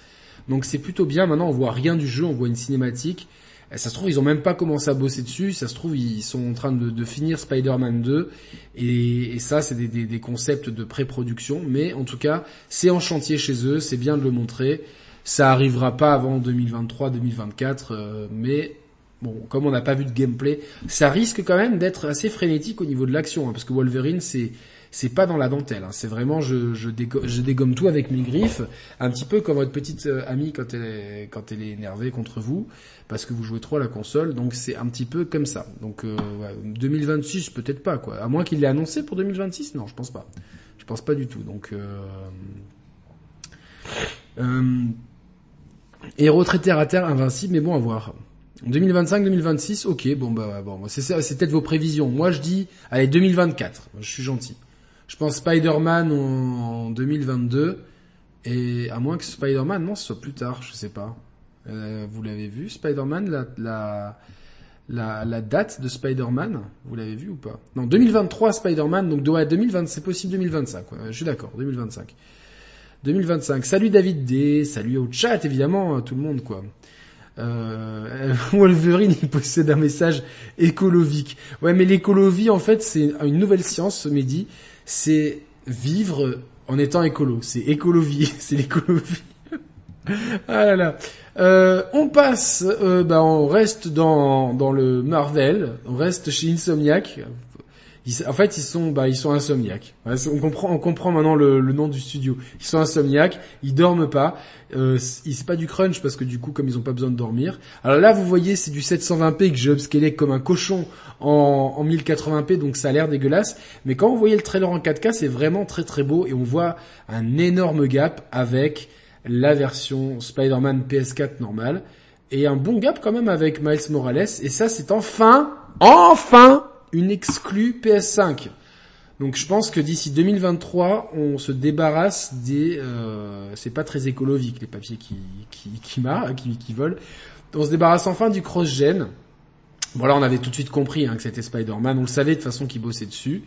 Donc c'est plutôt bien. Maintenant, on voit rien du jeu, on voit une cinématique. Ça se trouve, ils ont même pas commencé à bosser dessus. Ça se trouve, ils sont en train de, de finir Spider-Man 2. Et, et ça, c'est des, des, concepts de pré-production. Mais en tout cas, c'est en chantier chez eux. C'est bien de le montrer. Ça arrivera pas avant 2023-2024. Euh, mais bon, comme on n'a pas vu de gameplay, ça risque quand même d'être assez frénétique au niveau de l'action. Hein, parce que Wolverine, c'est c'est pas dans la dentelle. Hein. C'est vraiment je, je, dégomme, je, dégomme, tout avec mes griffes, un petit peu comme votre petite euh, amie quand elle est, quand elle est énervée contre vous parce que vous jouez trop à la console. Donc c'est un petit peu comme ça. Donc euh, ouais, 2026 peut-être pas quoi. À moins qu'il l'ait annoncé pour 2026, non, je pense pas. Je pense pas du tout. Donc euh, euh, héros très terre à terre invincible, mais bon à voir. 2025-2026, ok, bon bah bon, c'est c'est peut-être vos prévisions. Moi je dis, allez 2024. Je suis gentil. Je pense Spider-Man en 2022. Et à moins que Spider-Man, non, ce soit plus tard, je sais pas. Euh, vous l'avez vu, Spider-Man, la, la, la, date de Spider-Man, vous l'avez vu ou pas? Non, 2023 Spider-Man, donc ouais, 2020, c'est possible 2025. Je suis d'accord, 2025. 2025. Salut David D, salut au chat évidemment, à tout le monde quoi. Euh, Wolverine il possède un message écolovique. Ouais, mais l'écolovie en fait c'est une nouvelle science, Mehdi c'est vivre en étant écolo. C'est écolovie, c'est l'écolovie. ah là là. Euh, on passe, euh, bah, on reste dans, dans le Marvel, on reste chez Insomniac. En fait, ils sont, bah, ils sont insomniaques. On comprend, on comprend maintenant le, nom du studio. Ils sont insomniaques, ils dorment pas. Euh, c'est pas du crunch parce que du coup, comme ils ont pas besoin de dormir. Alors là, vous voyez, c'est du 720p que j'ai upscalé comme un cochon en, en 1080p, donc ça a l'air dégueulasse. Mais quand vous voyez le trailer en 4K, c'est vraiment très très beau et on voit un énorme gap avec la version Spider-Man PS4 normale et un bon gap quand même avec Miles Morales et ça c'est enfin enfin une exclue PS5. Donc je pense que d'ici 2023, on se débarrasse des euh, c'est pas très écologique les papiers qui qui qui, qui, qui volent. On se débarrasse enfin du cross-gen. Bon là on avait tout de suite compris hein, que c'était Spider-Man, on le savait de toute façon qu'il bossait dessus.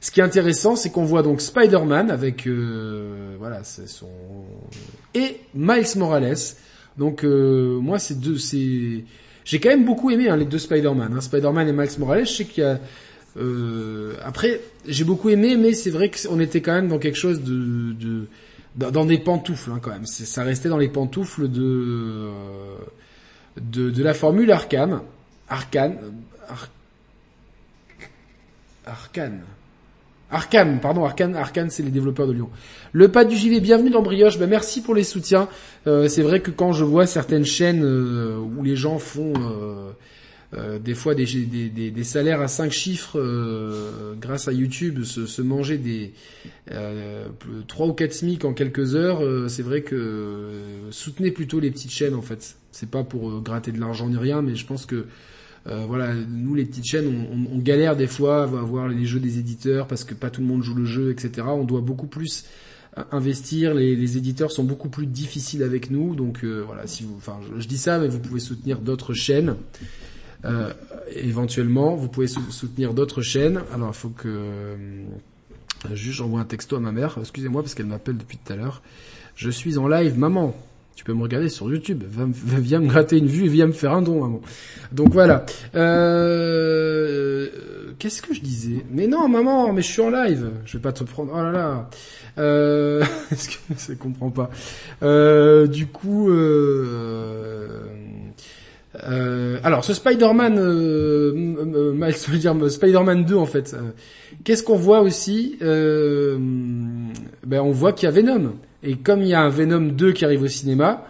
Ce qui est intéressant, c'est qu'on voit donc Spider-Man avec euh, voilà, c'est son et Miles Morales. Donc euh, moi, c'est deux, c'est j'ai quand même beaucoup aimé hein, les deux Spider-Man, hein, Spider-Man et Miles Morales. Je sais qu'il y a euh, après, j'ai beaucoup aimé, mais c'est vrai qu'on était quand même dans quelque chose de, de dans des pantoufles hein, quand même. Ça restait dans les pantoufles de de, de la formule Arcane, Arcane, Ar... Arcane. Arkane, pardon, Arkane, Arkane, c'est les développeurs de Lyon. Le pas du JV, bienvenue dans Brioche. Ben, merci pour les soutiens. Euh, c'est vrai que quand je vois certaines chaînes euh, où les gens font euh, des fois des, salaires à 5 chiffres grâce à YouTube, se, se manger des 3 ou 4 SMIC en quelques heures, c'est vrai que soutenez plutôt les petites chaînes en fait. C'est pas pour gratter de l'argent ni rien, mais je pense que euh, voilà, nous les petites chaînes, on, galère des fois à voir les jeux des éditeurs parce que pas tout le monde joue le jeu, etc. On doit beaucoup plus euh, investir. Les, éditeurs sont beaucoup plus difficiles avec nous, donc euh, voilà. Si vous, enfin, je, dis ça, mais vous pouvez soutenir d'autres chaînes. Éventuellement, vous pouvez soutenir d'autres chaînes. Alors, il faut que juste j'envoie un texto à ma mère. Excusez-moi parce qu'elle m'appelle depuis tout à l'heure. Je suis en live, maman. Tu peux me regarder sur YouTube. viens me gratter une vue et viens me faire un don. Maman. Donc voilà. Euh, qu'est-ce que je disais? Mais non, maman, mais je suis en live. Je vais pas te prendre. Oh là là. Euh... Est-ce que je comprends pas? Euh, Du coup. Euh... Euh, alors, ce Spider-Man, euh, euh, dire Spider-Man 2 en fait. Qu'est-ce qu'on voit aussi? Ben, on voit qu'il y a Venom. Et comme il y a un Venom 2 qui arrive au cinéma,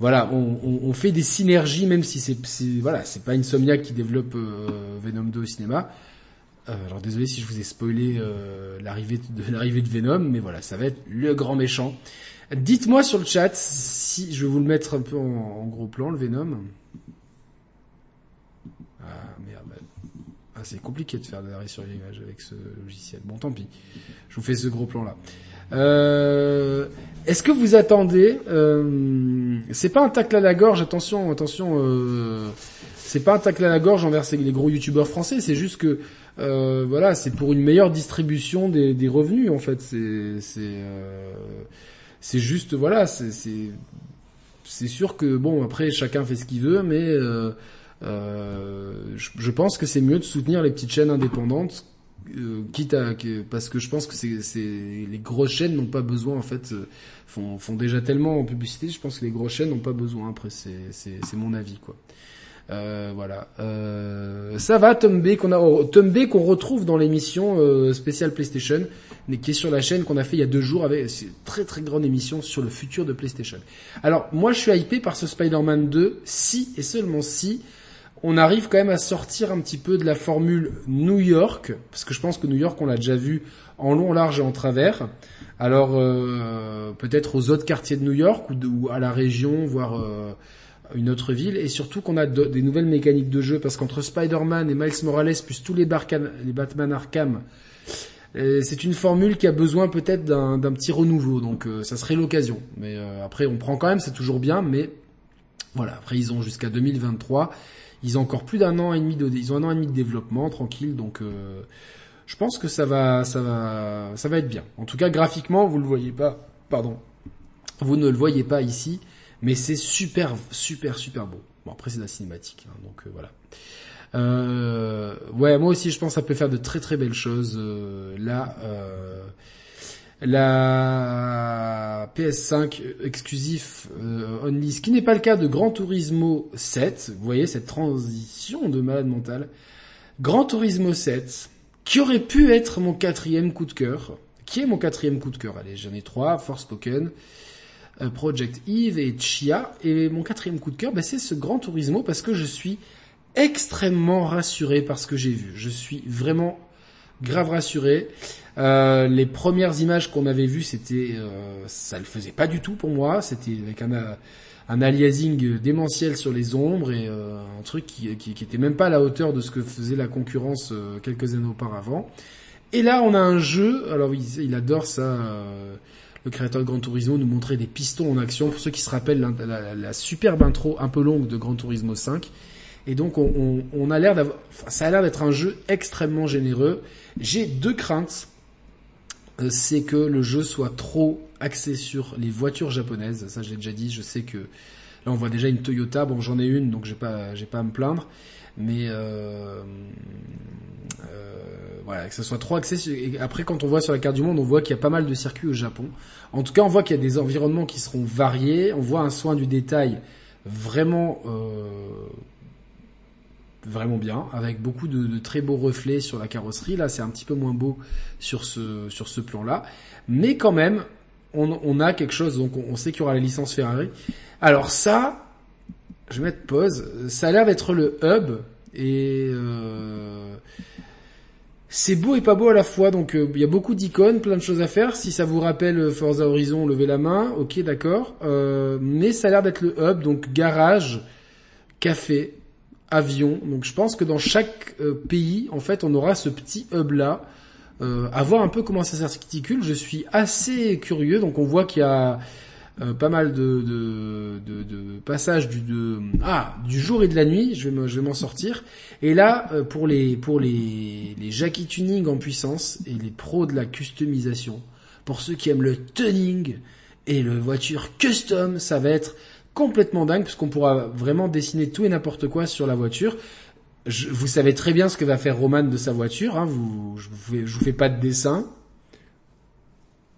voilà, on, fait des synergies, même si c'est, voilà, c'est pas Insomniac qui développe euh, Venom 2 au cinéma. Euh, alors désolé si je vous ai spoilé euh, l'arrivée de l'arrivée de Venom, mais voilà, ça va être le grand méchant. Dites-moi sur le chat si si je vais vous le mettre un peu en, gros plan, le Venom. Ah merde. Ah, c'est compliqué de faire de l'arrêt sur l'image avec ce logiciel. Bon, tant pis. Je vous fais ce gros plan là. Euh, Est-ce que vous attendez euh, C'est pas un tacle à la gorge. Attention, attention. Euh, c'est pas un tacle à la gorge envers les gros youtubeurs français. C'est juste que euh, voilà, c'est pour une meilleure distribution des, revenus en fait. C'est c'est euh, juste voilà, c'est c'est sûr que bon après chacun fait ce qu'il veut, mais euh, je, je, pense que c'est mieux de soutenir les petites chaînes indépendantes, euh, quitte à parce que je pense que c'est les grosses chaînes n'ont pas besoin en fait euh, font, font déjà tellement en publicité. Je pense que les grosses chaînes n'ont pas besoin. Après c'est c'est mon avis quoi. Euh, voilà. Euh, ça va, Tom B qu'on a, Tom B qu'on retrouve dans l'émission euh, spéciale PlayStation, mais qui est sur la chaîne qu'on a fait il y a deux jours avec une très très grande émission sur le futur de PlayStation. Alors moi je suis hypé par ce Spider-Man 2 si et seulement si on arrive quand même à sortir un petit peu de la formule New York, parce que je pense que New York on l'a déjà vu en long, large et en travers. Alors euh, peut-être aux autres quartiers de New York ou, à la région, voire euh, une autre ville, et surtout qu'on a des nouvelles mécaniques de jeu, parce qu'entre Spider-Man et Miles Morales, plus tous les, Batman Arkham, euh, c'est une formule qui a besoin peut-être d'un petit renouveau, donc ça serait l'occasion. Mais après, on prend quand même, c'est toujours bien, mais voilà. Après, ils ont jusqu'à 2023, ils ont encore plus d'un an et demi de, ils ont un an et demi de développement, tranquille, donc je pense que ça va, ça va, ça va être bien. En tout cas, graphiquement, vous le voyez pas, pardon, vous ne le voyez pas ici, mais c'est super, super, super beau. Bon, après c'est de la cinématique, hein, donc euh, voilà. Euh, ouais, moi aussi je pense que ça peut faire de très très belles choses. Euh, là, euh, la PS5 exclusif euh, only, ce qui n'est pas le cas de Gran Turismo 7. Vous voyez cette transition de malade mental. Gran Turismo 7, qui aurait pu être mon quatrième coup de cœur. Qui est mon quatrième coup de cœur? Allez, j'en ai trois. Force Spoken. Euh, Project Eve et Chia. Et mon quatrième coup de cœur, bah, c'est ce Grand Turismo parce que je suis extrêmement rassuré par ce que j'ai vu. Je suis vraiment grave rassuré. Euh, les premières images qu'on avait vues, c'était, euh, ça le faisait pas du tout pour moi. C'était avec un, un aliasing démentiel sur les ombres et euh, un truc qui, qui, était même pas à la hauteur de ce que faisait la concurrence euh, quelques années auparavant. Et là, on a un jeu. Alors, il, il adore ça. Euh, le créateur de Gran Turismo nous montrait des pistons en action. Pour ceux qui se rappellent la, superbe intro un peu longue de Gran Turismo 5. Et donc on, a l'air d'avoir, ça a l'air d'être un jeu extrêmement généreux. J'ai deux craintes. Euh, c'est que le jeu soit trop axé sur les voitures japonaises. Ça, j'ai déjà dit. Je sais que là, on voit déjà une Toyota. Bon, j'en ai une, donc j'ai pas, j'ai pas à me plaindre. Mais euh, euh, voilà, que ce soit trop axé. Et après, quand on voit sur la carte du monde, on voit qu'il y a pas mal de circuits au Japon. En tout cas, on voit qu'il y a des environnements qui seront variés. On voit un soin du détail vraiment euh, vraiment bien, avec beaucoup de, très beaux reflets sur la carrosserie. Là, c'est un petit peu moins beau sur ce sur ce plan-là, mais quand même, on, a quelque chose. Donc, on, sait qu'il y aura la licence Ferrari. Alors ça, je vais mettre pause. Ça a l'air d'être le hub et euh, c'est beau et pas beau à la fois, donc euh, il y a beaucoup d'icônes, plein de choses à faire. Si ça vous rappelle Forza Horizon, levez la main, ok d'accord. Euh, mais ça a l'air d'être le hub, donc garage, café, avion. Donc je pense que dans chaque pays, en fait, on aura ce petit hub là. à voir un peu comment ça s'articule. Je suis assez curieux, donc on voit qu'il y a euh, pas mal de, de, de, de passages du, de, ah, du jour et de la nuit, je vais m'en sortir. Et là, euh, pour les, pour les, les Jackie Tuning en puissance et les pros de la customisation, pour ceux qui aiment le tuning et le voiture custom, ça va être complètement dingue puisqu'on pourra vraiment dessiner tout et n'importe quoi sur la voiture. Vous savez très bien ce que va faire Roman de sa voiture. Hein, je, vous je vous fais pas de dessin.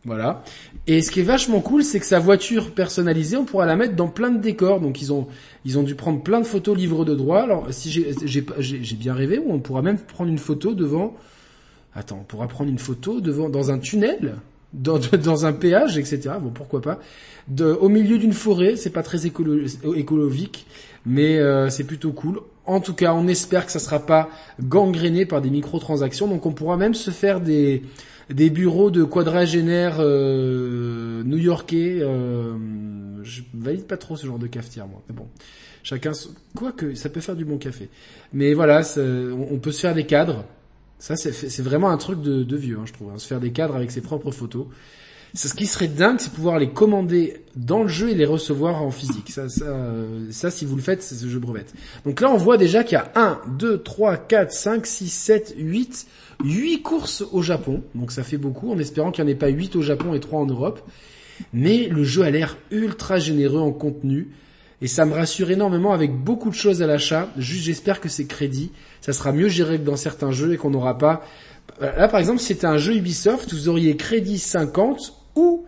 Voilà. Et ce qui est vachement cool, c'est que sa voiture personnalisée, on pourra la mettre dans plein de décors. Donc ils ont ils ont dû prendre plein de photos livres de droit. Alors si j'ai bien rêvé, on pourra même prendre une photo devant. Attends, on pourra prendre une photo devant dans un tunnel, dans un péage, etc. Bon pourquoi pas. Au milieu d'une forêt, c'est pas très écologique, mais euh, c'est plutôt cool. En tout cas, on espère que ça sera pas gangréné par des microtransactions. Donc on pourra même se faire des bureaux de quadragénaires euh, new-yorkais. Euh, je valide pas trop ce genre de cafetière moi. Mais bon, chacun, quoi que ça peut faire du bon café. Mais voilà, on peut se faire des cadres. Ça, c'est vraiment un truc de, de vieux, hein, je trouve. Hein, se faire des cadres avec ses propres photos. Ce qui serait dingue, c'est pouvoir les commander dans le jeu et les recevoir en physique. Ça, ça, ça si vous le faites, jeu brevette. Donc là, on voit déjà qu'il y a 1, 2, 3, 4, 5, 6, 7, 8, 8 courses au Japon. Donc ça fait beaucoup, en espérant qu'il n'y en ait pas 8 au Japon et 3 en Europe. Mais le jeu a l'air ultra généreux en contenu. Et ça me rassure énormément avec beaucoup de choses à l'achat. Juste j'espère que ces crédits, ça sera mieux géré que dans certains jeux et qu'on n'aura pas... Là par exemple, si c'était un jeu Ubisoft, vous auriez crédit 50 ou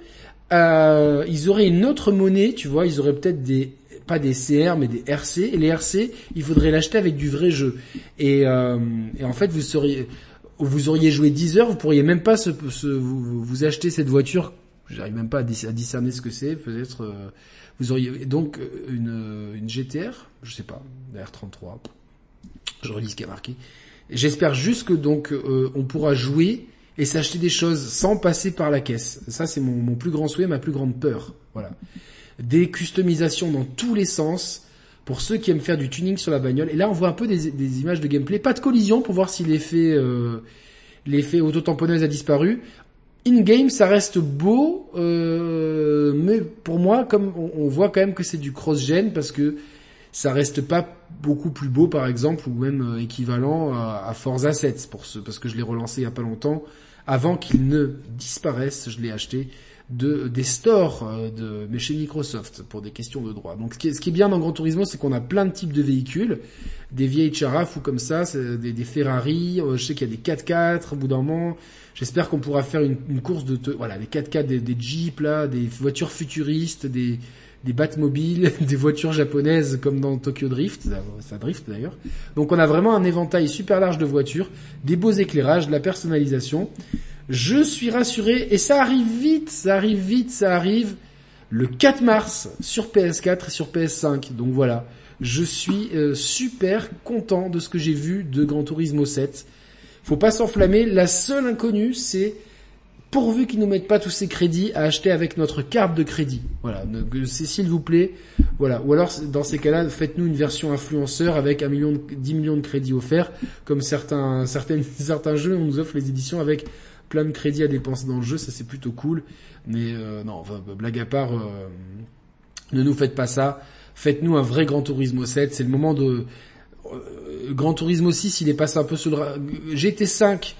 euh, ils auraient une autre monnaie, tu vois, ils auraient peut-être des pas des CR mais des RC et les RC il faudrait l'acheter avec du vrai jeu. Et, euh, et en fait vous seriez vous auriez joué 10 heures. Vous pourriez même pas se, vous, vous, acheter cette voiture. J'arrive même pas à, discerner ce que c'est. Peut-être euh, vous auriez donc une, une GTR je sais pas la R33 je relis ce qui a marqué j'espère juste que donc euh, on pourra jouer et s'acheter des choses sans passer par la caisse. Ça, c'est mon, plus grand souhait, ma plus grande peur. Voilà. Des customisations dans tous les sens pour ceux qui aiment faire du tuning sur la bagnole. Et là, on voit un peu des, des images de gameplay. Pas de collision pour voir si l'effet euh, l'effet auto-tamponneuse a disparu. In-game, ça reste beau, euh, mais pour moi, comme on, voit quand même que c'est du cross-gen parce que ça reste pas beaucoup plus beau par exemple ou même euh, équivalent à, Forza 7 pour ce, parce que je l'ai relancé il y a pas longtemps avant qu'il ne disparaisse je l'ai acheté de des stores euh, de mais chez Microsoft pour des questions de droit. Donc ce qui est, bien dans Gran Turismo c'est qu'on a plein de types de véhicules des vieilles Charaf ou comme ça des, des, Ferrari euh, je sais qu'il y a des 4x4 au bout d'un moment j'espère qu'on pourra faire une, une, course de voilà des 4x4 des, Jeeps là des voitures futuristes des des Batmobiles, des voitures japonaises comme dans Tokyo Drift, ça drift d'ailleurs. Donc on a vraiment un éventail super large de voitures, des beaux éclairages, de la personnalisation. Je suis rassuré et ça arrive vite, ça arrive vite, ça arrive le 4 mars sur PS4 et sur PS5. Donc voilà, je suis euh, super content de ce que j'ai vu de Gran Turismo 7. Faut pas s'enflammer, la seule inconnue c'est pourvu qu'ils nous mettent pas tous ces crédits à acheter avec notre carte de crédit. Voilà, c'est s'il vous plaît. Voilà, ou alors dans ces cas-là, faites-nous une version influenceur avec un million, 10 millions de crédits offerts, comme certains, certains, certains jeux, on nous offre les éditions avec plein de crédits à dépenser dans le jeu, ça c'est plutôt cool. Mais euh, non, blague à part, euh, ne nous faites pas ça. Faites-nous un vrai Grand Turismo 7. C'est le moment de Grand Turismo 6, il est passé un peu sous le GT5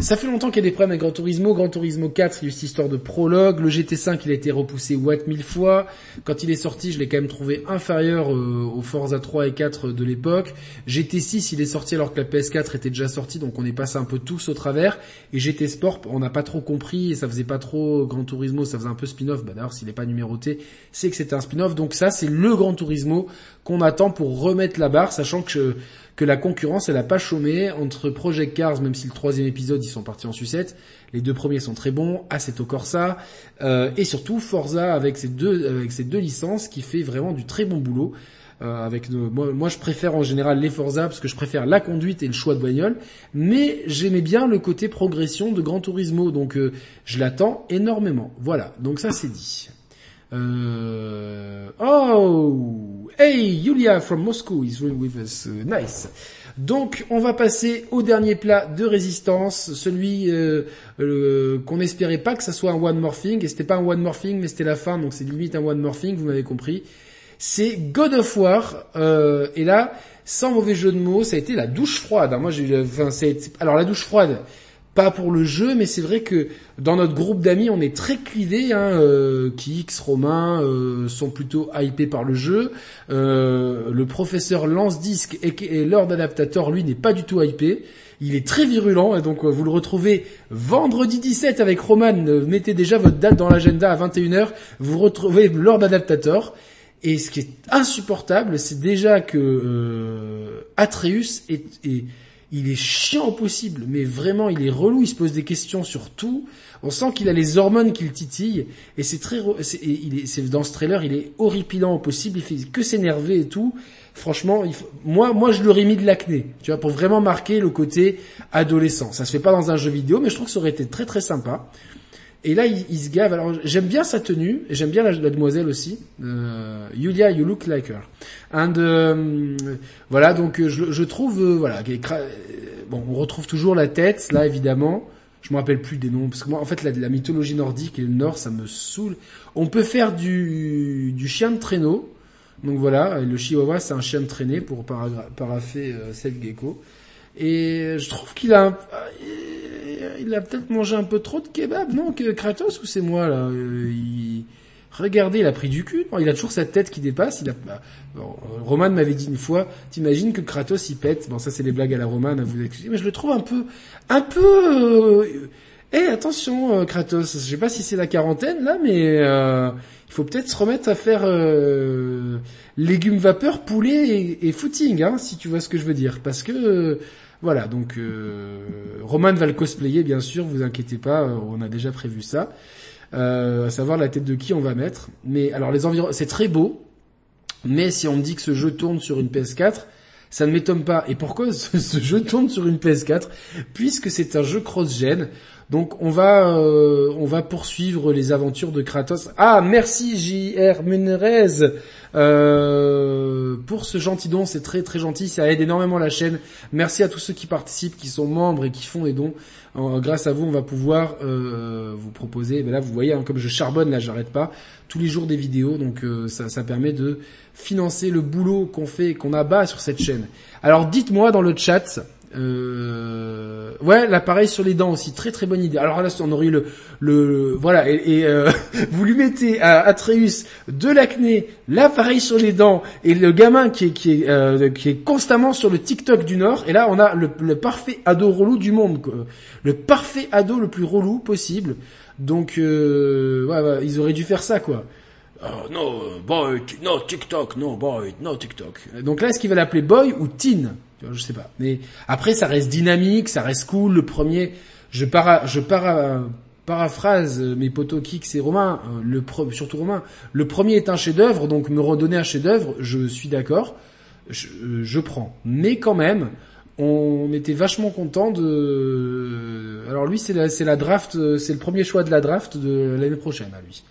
ça fait longtemps qu'il y a des problèmes avec Gran Turismo. Gran Turismo 4, il y a eu cette histoire de prologue. Le GT5, il a été repoussé watt mille fois. Quand il est sorti, je l'ai quand même trouvé inférieur euh, aux Forza 3 et 4 de l'époque. GT6, il est sorti alors que la PS4 était déjà sortie, donc on est passé un peu tous au travers. Et GT Sport, on n'a pas trop compris, et ça faisait pas trop Gran Turismo, ça faisait un peu spin-off. Bah d'ailleurs, s'il n'est pas numéroté, c'est que c'était un spin-off. Donc ça, c'est le Gran Turismo qu'on attend pour remettre la barre, sachant que que la concurrence, elle a pas chômé entre Project Cars, même si le troisième épisode, ils sont partis en sucette. Les deux premiers sont très bons, Assetto Corsa, euh, et surtout Forza avec ces deux, avec ces deux licences qui fait vraiment du très bon boulot. Euh, avec moi, moi, je préfère en général les Forza parce que je préfère la conduite et le choix de bagnole, mais j'aimais bien le côté progression de Gran Turismo, donc euh, je l'attends énormément. Voilà, donc ça c'est dit. Euh... Oh, hey, Yulia from Moscow is with us. Uh, nice. Donc, on va passer au dernier plat de résistance, celui euh, euh, qu'on n'espérait pas que ça soit un one morphing, et c'était pas un one morphing, mais c'était la fin, donc c'est limite un one morphing, vous m'avez compris. C'est God of War, euh, et là, sans mauvais jeu de mots, ça a été la douche froide. Hein. Moi, j'ai, alors la douche froide, pas pour le jeu, mais c'est vrai que dans notre groupe d'amis, on est très clivés. Hein, euh, Kix, Romain euh, sont plutôt hypés par le jeu. Euh, le professeur Lance Disque et, Lord Adaptator, lui, n'est pas du tout hypé. Il est très virulent, et donc euh, vous le retrouvez vendredi 17 avec Roman. Mettez déjà votre date dans l'agenda à 21h. Vous retrouvez Lord Adaptator. Et ce qui est insupportable, c'est déjà que euh, Atreus est, est il est chiant au possible, mais vraiment, il est relou, il se pose des questions sur tout. On sent qu'il a les hormones qui le titillent, et c'est très, il est, dans ce trailer, il est horripilant au possible, il fait que s'énerver et tout. Franchement, moi, moi, je l'aurais mis de l'acné, tu vois, pour vraiment marquer le côté adolescent. Ça se fait pas dans un jeu vidéo, mais je trouve que ça aurait été très très sympa. Et là, il, se gave. Alors, j'aime bien sa tenue, et j'aime bien la, demoiselle aussi. Euh, Yulia, you look like her. And euh, voilà, donc je, je trouve, euh, voilà, bon, on retrouve toujours la tête, là évidemment. Je me rappelle plus des noms parce que moi, en fait, la, mythologie nordique et le Nord, ça me saoule. On peut faire du, du chien de traîneau. Donc voilà, le Chihuahua, c'est un chien de traînée pour paraffer euh, Seth Gecko. Et je trouve qu'il a, il a peut-être mangé un peu trop de kebab, non Kratos ou c'est moi là euh. Regardez, il a pris du cul. il a toujours sa tête qui dépasse. Il a. Bah, Roman m'avait dit une fois. T'imagines que Kratos il pète. Bon, ça c'est les blagues à la Roman. À vous excuser, mais je le trouve un peu, un peu. Euh... Eh attention euh, Kratos. Je sais pas si c'est la quarantaine là, mais euh, il faut peut-être se remettre à faire légumes vapeur, poulet et, footing, hein, si tu vois ce que je veux dire, parce que voilà, donc euh, Roman va le cosplayer, bien sûr, vous inquiétez pas, euh, on a déjà prévu ça. Euh, à savoir la tête de qui on va mettre. Mais alors les environs, c'est très beau, mais si on me dit que ce jeu tourne sur une PS4, ça ne m'étonne pas. Et pourquoi ce, jeu tourne sur une PS4 Puisque c'est un jeu cross-gen. Donc on va euh, on va poursuivre les aventures de Kratos. Ah merci JR Munrez euh, pour ce gentil don, c'est très très gentil, ça aide énormément la chaîne. Merci à tous ceux qui participent, qui sont membres et qui font des dons. grâce à vous, on va pouvoir euh, vous proposer. Ben là, vous voyez, hein, comme je charbonne, là, j'arrête pas tous les jours des vidéos, donc euh, ça, ça permet de financer le boulot qu'on fait, qu'on abat sur cette chaîne. Alors, dites-moi dans le chat euh... Ouais, l'appareil sur les dents aussi, très très bonne idée. Alors là, on aurait eu le, le voilà, et, euh, vous lui mettez à Atreus de l'acné, l'appareil sur les dents, et le gamin qui est qui est euh, qui est constamment sur le TikTok du Nord. Et là, on a le, le parfait ado relou du monde, quoi. le parfait ado le plus relou possible. Donc, euh, ouais, ouais, ils auraient dû faire ça, quoi. Oh, no, boy, no TikTok, no boy, no TikTok. Donc là, est-ce qu'il va l'appeler boy ou teen? Je sais pas. Mais après, ça reste dynamique, ça reste cool. Le premier, je je para, paraphrase mes potos Kix et Romain, euh, le surtout Romain. Le premier est un chef-d'œuvre, donc me redonner un chef-d'œuvre, je suis d'accord, je, je, prends. Mais quand même, on était vachement content de. Alors lui, c'est la, c'est la draft, c'est le premier choix de la draft de l'année prochaine à lui.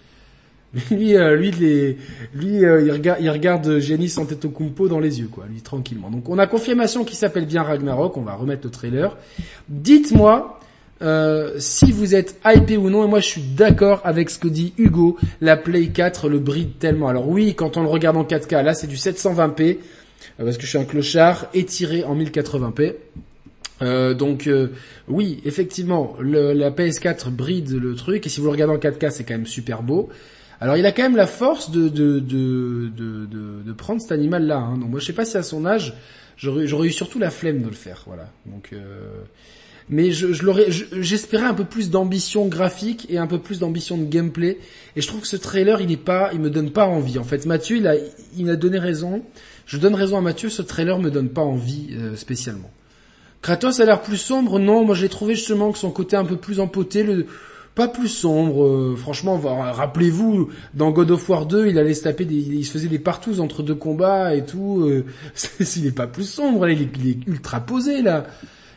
lui, euh, lui, les, lui, euh, il regarde, il regarde Antetokounmpo dans les yeux, quoi, lui tranquillement. Donc, on a confirmation qui s'appelle bien Ragnarok. On va remettre le trailer. Dites-moi euh, si vous êtes hypé ou non. Et moi, je suis d'accord avec ce que dit Hugo. La Play 4 le bride tellement. Alors oui, quand on le regarde en 4K, là, c'est du 720p parce que je suis un clochard étiré en 1080p. Euh, donc oui, effectivement, la PS4 bride le truc, et si vous le regardez en 4K, c'est quand même super beau. Alors il a quand même la force de de de de, de, prendre cet animal là. Hein. Donc moi je sais pas si à son âge j'aurais j'aurais eu surtout la flemme de le faire. Voilà. Donc euh... mais je, je l'aurais j'espérais un peu plus d'ambition graphique et un peu plus d'ambition de gameplay. Et je trouve que ce trailer il est pas il me donne pas envie. En fait Mathieu il a il a donné raison. Je donne raison à Mathieu. Ce trailer me donne pas envie euh, spécialement. Kratos a l'air plus sombre. Non, moi j'ai trouvé justement que son côté un peu plus empoté le pas plus sombre. Euh, franchement, rappelez-vous, dans God of War 2, il allait se taper des, il se faisait des partous entre deux combats et tout. Euh, il est pas plus sombre, il, est, ultra posé là.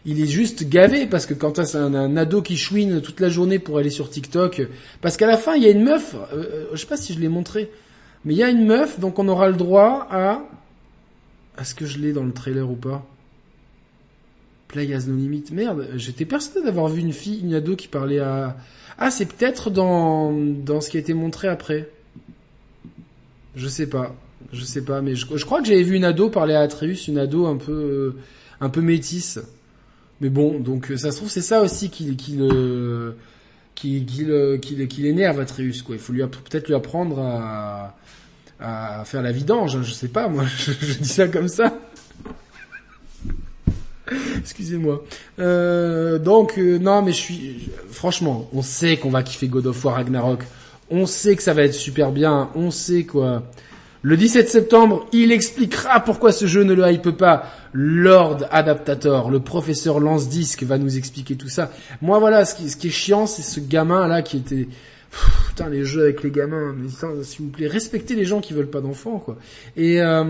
Il est juste gavé parce que quand t'as un, un ado qui chouine toute la journée pour aller sur TikTok, parce qu'à la fin il y a une meuf, euh, je sais pas si je l'ai montré, mais il y a une meuf, donc on aura le droit à, est-ce que je l'ai dans le trailer ou pas? Play as no limit. Merde, j'étais persuadé d'avoir vu une fille, une ado qui parlait à ah, c'est peut-être dans, dans ce qui a été montré après. Je sais pas. Je sais pas, mais je, crois que j'avais vu une ado parler à Atreus, une ado un peu, un peu métisse. Mais bon, donc ça se trouve c'est ça aussi qui, qui le, qui, qui, le, qui, qui l'énerve Atreus, quoi. Il faut lui peut-être lui apprendre à, à faire la vidange, hein, je sais pas, moi, je dis ça comme ça. Excusez-moi. Euh, donc euh, non, mais je suis franchement, on sait qu'on va kiffer God of War Ragnarok. On sait que ça va être super bien. On sait quoi. Le 17 septembre, il expliquera pourquoi ce jeu ne le hype pas. Lord Adaptator, le professeur Lance va nous expliquer tout ça. Moi voilà, ce qui, est chiant, c'est ce gamin là qui était putain, les jeux avec les gamins, s'il vous plaît, respectez les gens qui veulent pas d'enfants, quoi. Et euh,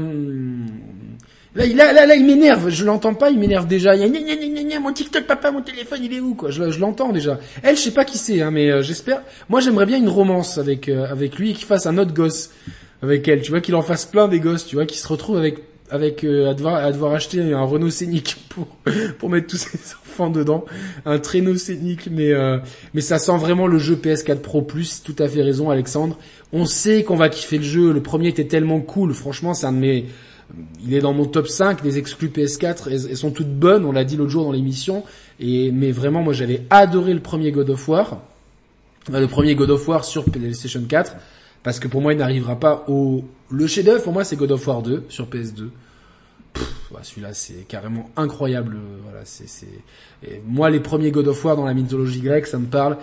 là, là, là, là, il m'énerve. Je l'entends pas, il m'énerve déjà. Il y a mon TikTok, papa, mon téléphone, il est où, quoi? Je, l'entends déjà. Elle, je sais pas qui c'est, hein, mais euh, j'espère. Moi, j'aimerais bien une romance avec euh, avec lui et qu'il fasse un autre gosse avec elle. Tu vois, qu'il en fasse plein des gosses. Tu vois, qu'il se retrouve avec avec à devoir à devoir acheter un Renault Scénic pour pour mettre tous ses dedans, un traîneau scénique, mais euh, mais ça sent vraiment le jeu PS4 Pro Plus. Tout à fait raison, Alexandre. On sait qu'on va kiffer le jeu. Le premier était tellement cool. Franchement, c'est un de mes il est dans mon top 5 des exclus PS4 elles, sont toutes bonnes, on l'a dit l'autre jour dans l'émission et mais vraiment moi j'avais adoré le premier God of War. Le premier God of War sur PlayStation 4 parce que pour moi il n'arrivera pas au le chef-d'œuvre pour moi c'est God of War 2 sur PS2 celui-là c'est carrément incroyable. Voilà, c'est, moi les premiers God of War dans la mythologie grecque, ça me parle.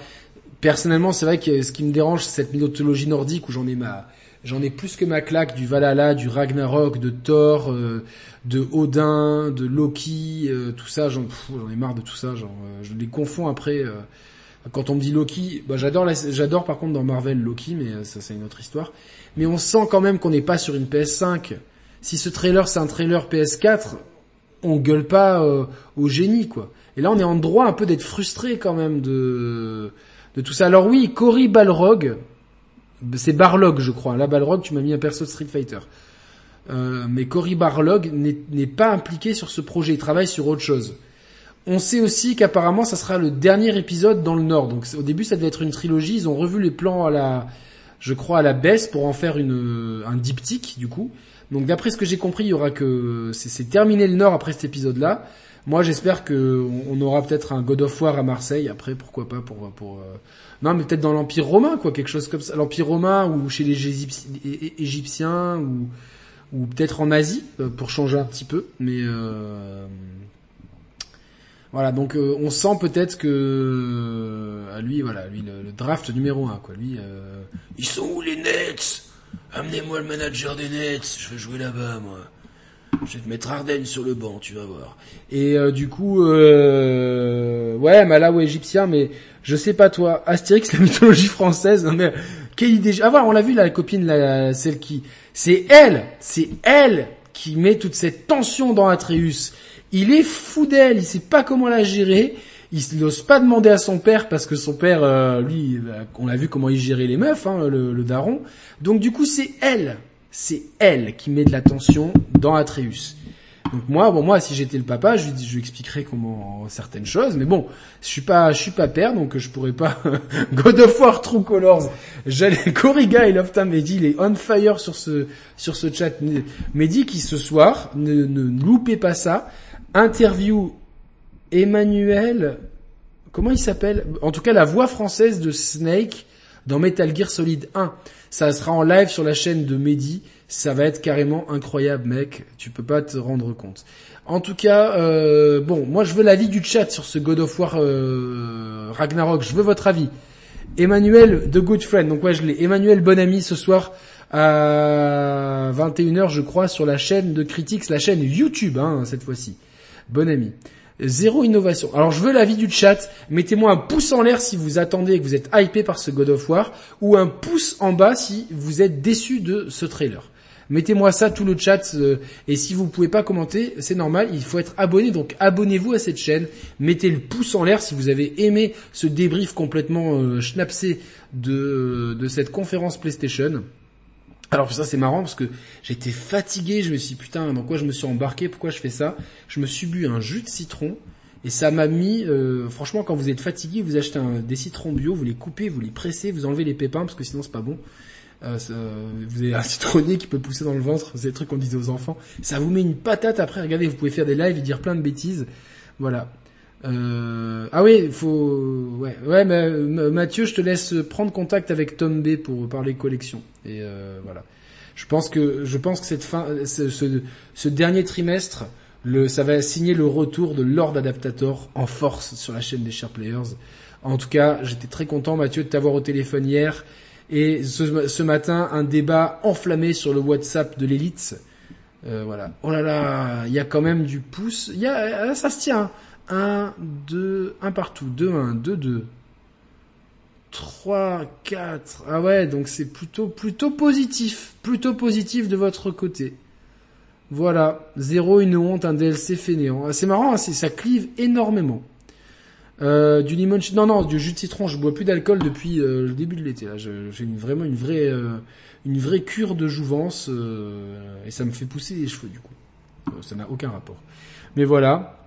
Personnellement, c'est vrai que ce qui me dérange, c'est cette mythologie nordique où j'en ai ma, j'en ai plus que ma claque du Valhalla, du Ragnarok, de Thor, euh, de Odin, de Loki, euh, tout ça. J'en, ai marre de tout ça. Genre, euh, je les confonds après. quand on me dit Loki, bah, j'adore, j'adore par contre dans Marvel Loki, mais ça c'est une autre histoire. Mais on sent quand même qu'on n'est pas sur une PS5 si ce trailer c'est un trailer PS4, on gueule pas euh, au génie quoi. Et là on est en droit un peu d'être frustré quand même de de tout ça. Alors oui, Cory Balrog, c'est Barlog je crois. Là Balrog, tu m'as mis un perso Street Fighter. Euh, mais Cory Barlog n'est pas impliqué sur ce projet, il travaille sur autre chose. On sait aussi qu'apparemment ça sera le dernier épisode dans le Nord. Donc au début ça devait être une trilogie, ils ont revu les plans à la, je crois à la baisse pour en faire une, un diptyque du coup. Donc d'après ce que j'ai compris, il y aura que c'est terminé le Nord après cet épisode-là. Moi, j'espère que on aura peut-être un God of War à Marseille. Après, pourquoi pas pour pour euh, non, mais peut-être dans l'Empire romain, quoi, quelque chose comme ça. L'Empire romain ou chez les Égyptiens ou ou peut-être en Asie euh, pour changer un petit peu. Mais euh... voilà, donc euh, on sent peut-être que à lui, voilà, lui le, draft numéro un, quoi. Lui, ils sont où les Nets? Amenez-moi le manager des Nets, je veux jouer là-bas, moi. Je vais te mettre Arden sur le banc, tu vas voir. Et euh, du coup, euh, ouais, Malawi égyptien, mais je sais pas toi. Astérix, la mythologie française, non mais quelle idée. Ah voilà, on l'a vu la copine, la, celle qui, c'est elle, c'est elle qui met toute cette tension dans Atreus. Il est fou d'elle, il sait pas comment la gérer il n'ose pas demander à son père parce que son père, euh, lui, euh, on a vu comment il gérait les meufs, hein, le, daron. Donc du coup, c'est elle, c'est elle qui met de l'attention dans Atreus. Donc moi, bon moi, si j'étais le papa, je lui, je lui expliquerais comment certaines choses. Mais bon, je suis pas, je suis pas père, donc je pourrais pas. God of War True Colors. J'allais Corriga et Love Mehdi, il est on fire sur ce sur ce chat. Mehdi qui ce soir, ne, ne loupez pas ça. Interview Emmanuel, comment il s'appelle? En tout cas, la voix française de Snake dans Metal Gear Solid 1. Ça sera en live sur la chaîne de Mehdi. Ça va être carrément incroyable, mec. Tu peux pas te rendre compte. En tout cas, euh, bon, moi je veux l'avis du chat sur ce God of War euh, Ragnarok. Je veux votre avis. Emmanuel The Good Friend. Donc ouais, je l'ai. Emmanuel bon ami ce soir à 21h, je crois, sur la chaîne de Critics, la chaîne YouTube, hein, cette fois-ci. Bon ami. Zéro innovation. Alors je veux l'avis du chat. Mettez-moi un pouce en l'air si vous attendez et que vous êtes hypé par ce God of War, ou un pouce en bas si vous êtes déçu de ce trailer. Mettez-moi ça tout le chat euh, et si vous pouvez pas commenter, c'est normal, il faut être abonné donc abonnez-vous à cette chaîne, mettez le pouce en l'air si vous avez aimé ce débrief complètement euh, schnapsé de, de cette conférence PlayStation. Alors ça c'est marrant parce que j'étais fatigué, je me suis dit, putain dans quoi je me suis embarqué, pourquoi je fais ça? Je me suis bu un jus de citron et ça m'a mis, euh, franchement quand vous êtes fatigué, vous achetez un, des citrons bio, vous les coupez, vous les pressez, vous enlevez les pépins parce que sinon c'est pas bon. Euh, vous avez un citronnier qui peut pousser dans le ventre, c'est le truc qu'on disait aux enfants. Ça vous met une patate après, regardez, vous pouvez faire des lives et dire plein de bêtises. Voilà. Euh, ah oui, faut ouais ouais mais Mathieu, je te laisse prendre contact avec Tom B pour parler collection et euh, voilà. Je pense que je pense que cette fin ce, ce, dernier trimestre le ça va signer le retour de Lord Adaptator en force sur la chaîne des Share Players. En tout cas, j'étais très content Mathieu de t'avoir au téléphone hier et ce, ce, matin un débat enflammé sur le WhatsApp de l'élite. Euh, voilà. Oh là là, il y a quand même du pouce. Il y a ça se tient. 1, 2, 1 partout, 2, 1, 2, 2, 3, 4. Ah ouais, donc c'est plutôt, plutôt positif. Plutôt positif de votre côté. Voilà. Zéro, une honte, un DLC fainéant. Ah, c'est marrant, hein, ça clive énormément. Euh, du limon, non non, du jus de citron. Je bois plus d'alcool depuis euh, le début de l'été. J'ai vraiment une vraie, euh, une vraie cure de jouvence et ça me fait pousser les cheveux du coup. ça n'a aucun rapport. Mais voilà,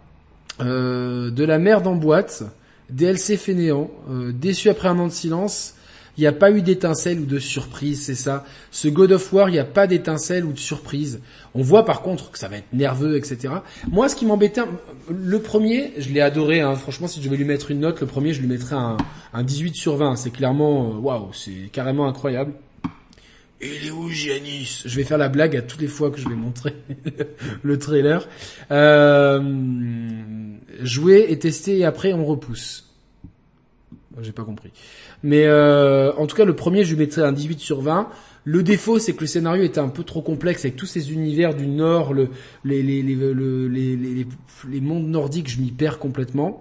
de la merde en boîte, DLC fainéant, déçu après un an de silence. Il n'y a pas eu d'étincelle ou de surprise, c'est ça. Ce God of War, il n'y a pas d'étincelle ou de surprise. On voit par contre que ça va être nerveux, etc. Moi, ce qui m'embêtait, le premier, je l'ai adoré. Hein. Franchement, si je devais lui mettre une note, le premier, je lui mettrais un, un 18 sur 20. C'est clairement, euh, waouh, c'est carrément incroyable. Il est où Giannis? Je vais faire la blague à toutes les fois que je vais montrer le trailer. Euh, jouer et tester et après on repousse. J'ai pas compris. Mais euh, en tout cas, le premier, je lui mettrais un 18 sur 20. Le défaut, c'est que le scénario était un peu trop complexe avec tous ces univers du Nord, le, les, les, les, les, les mondes nordiques, je m'y perds complètement.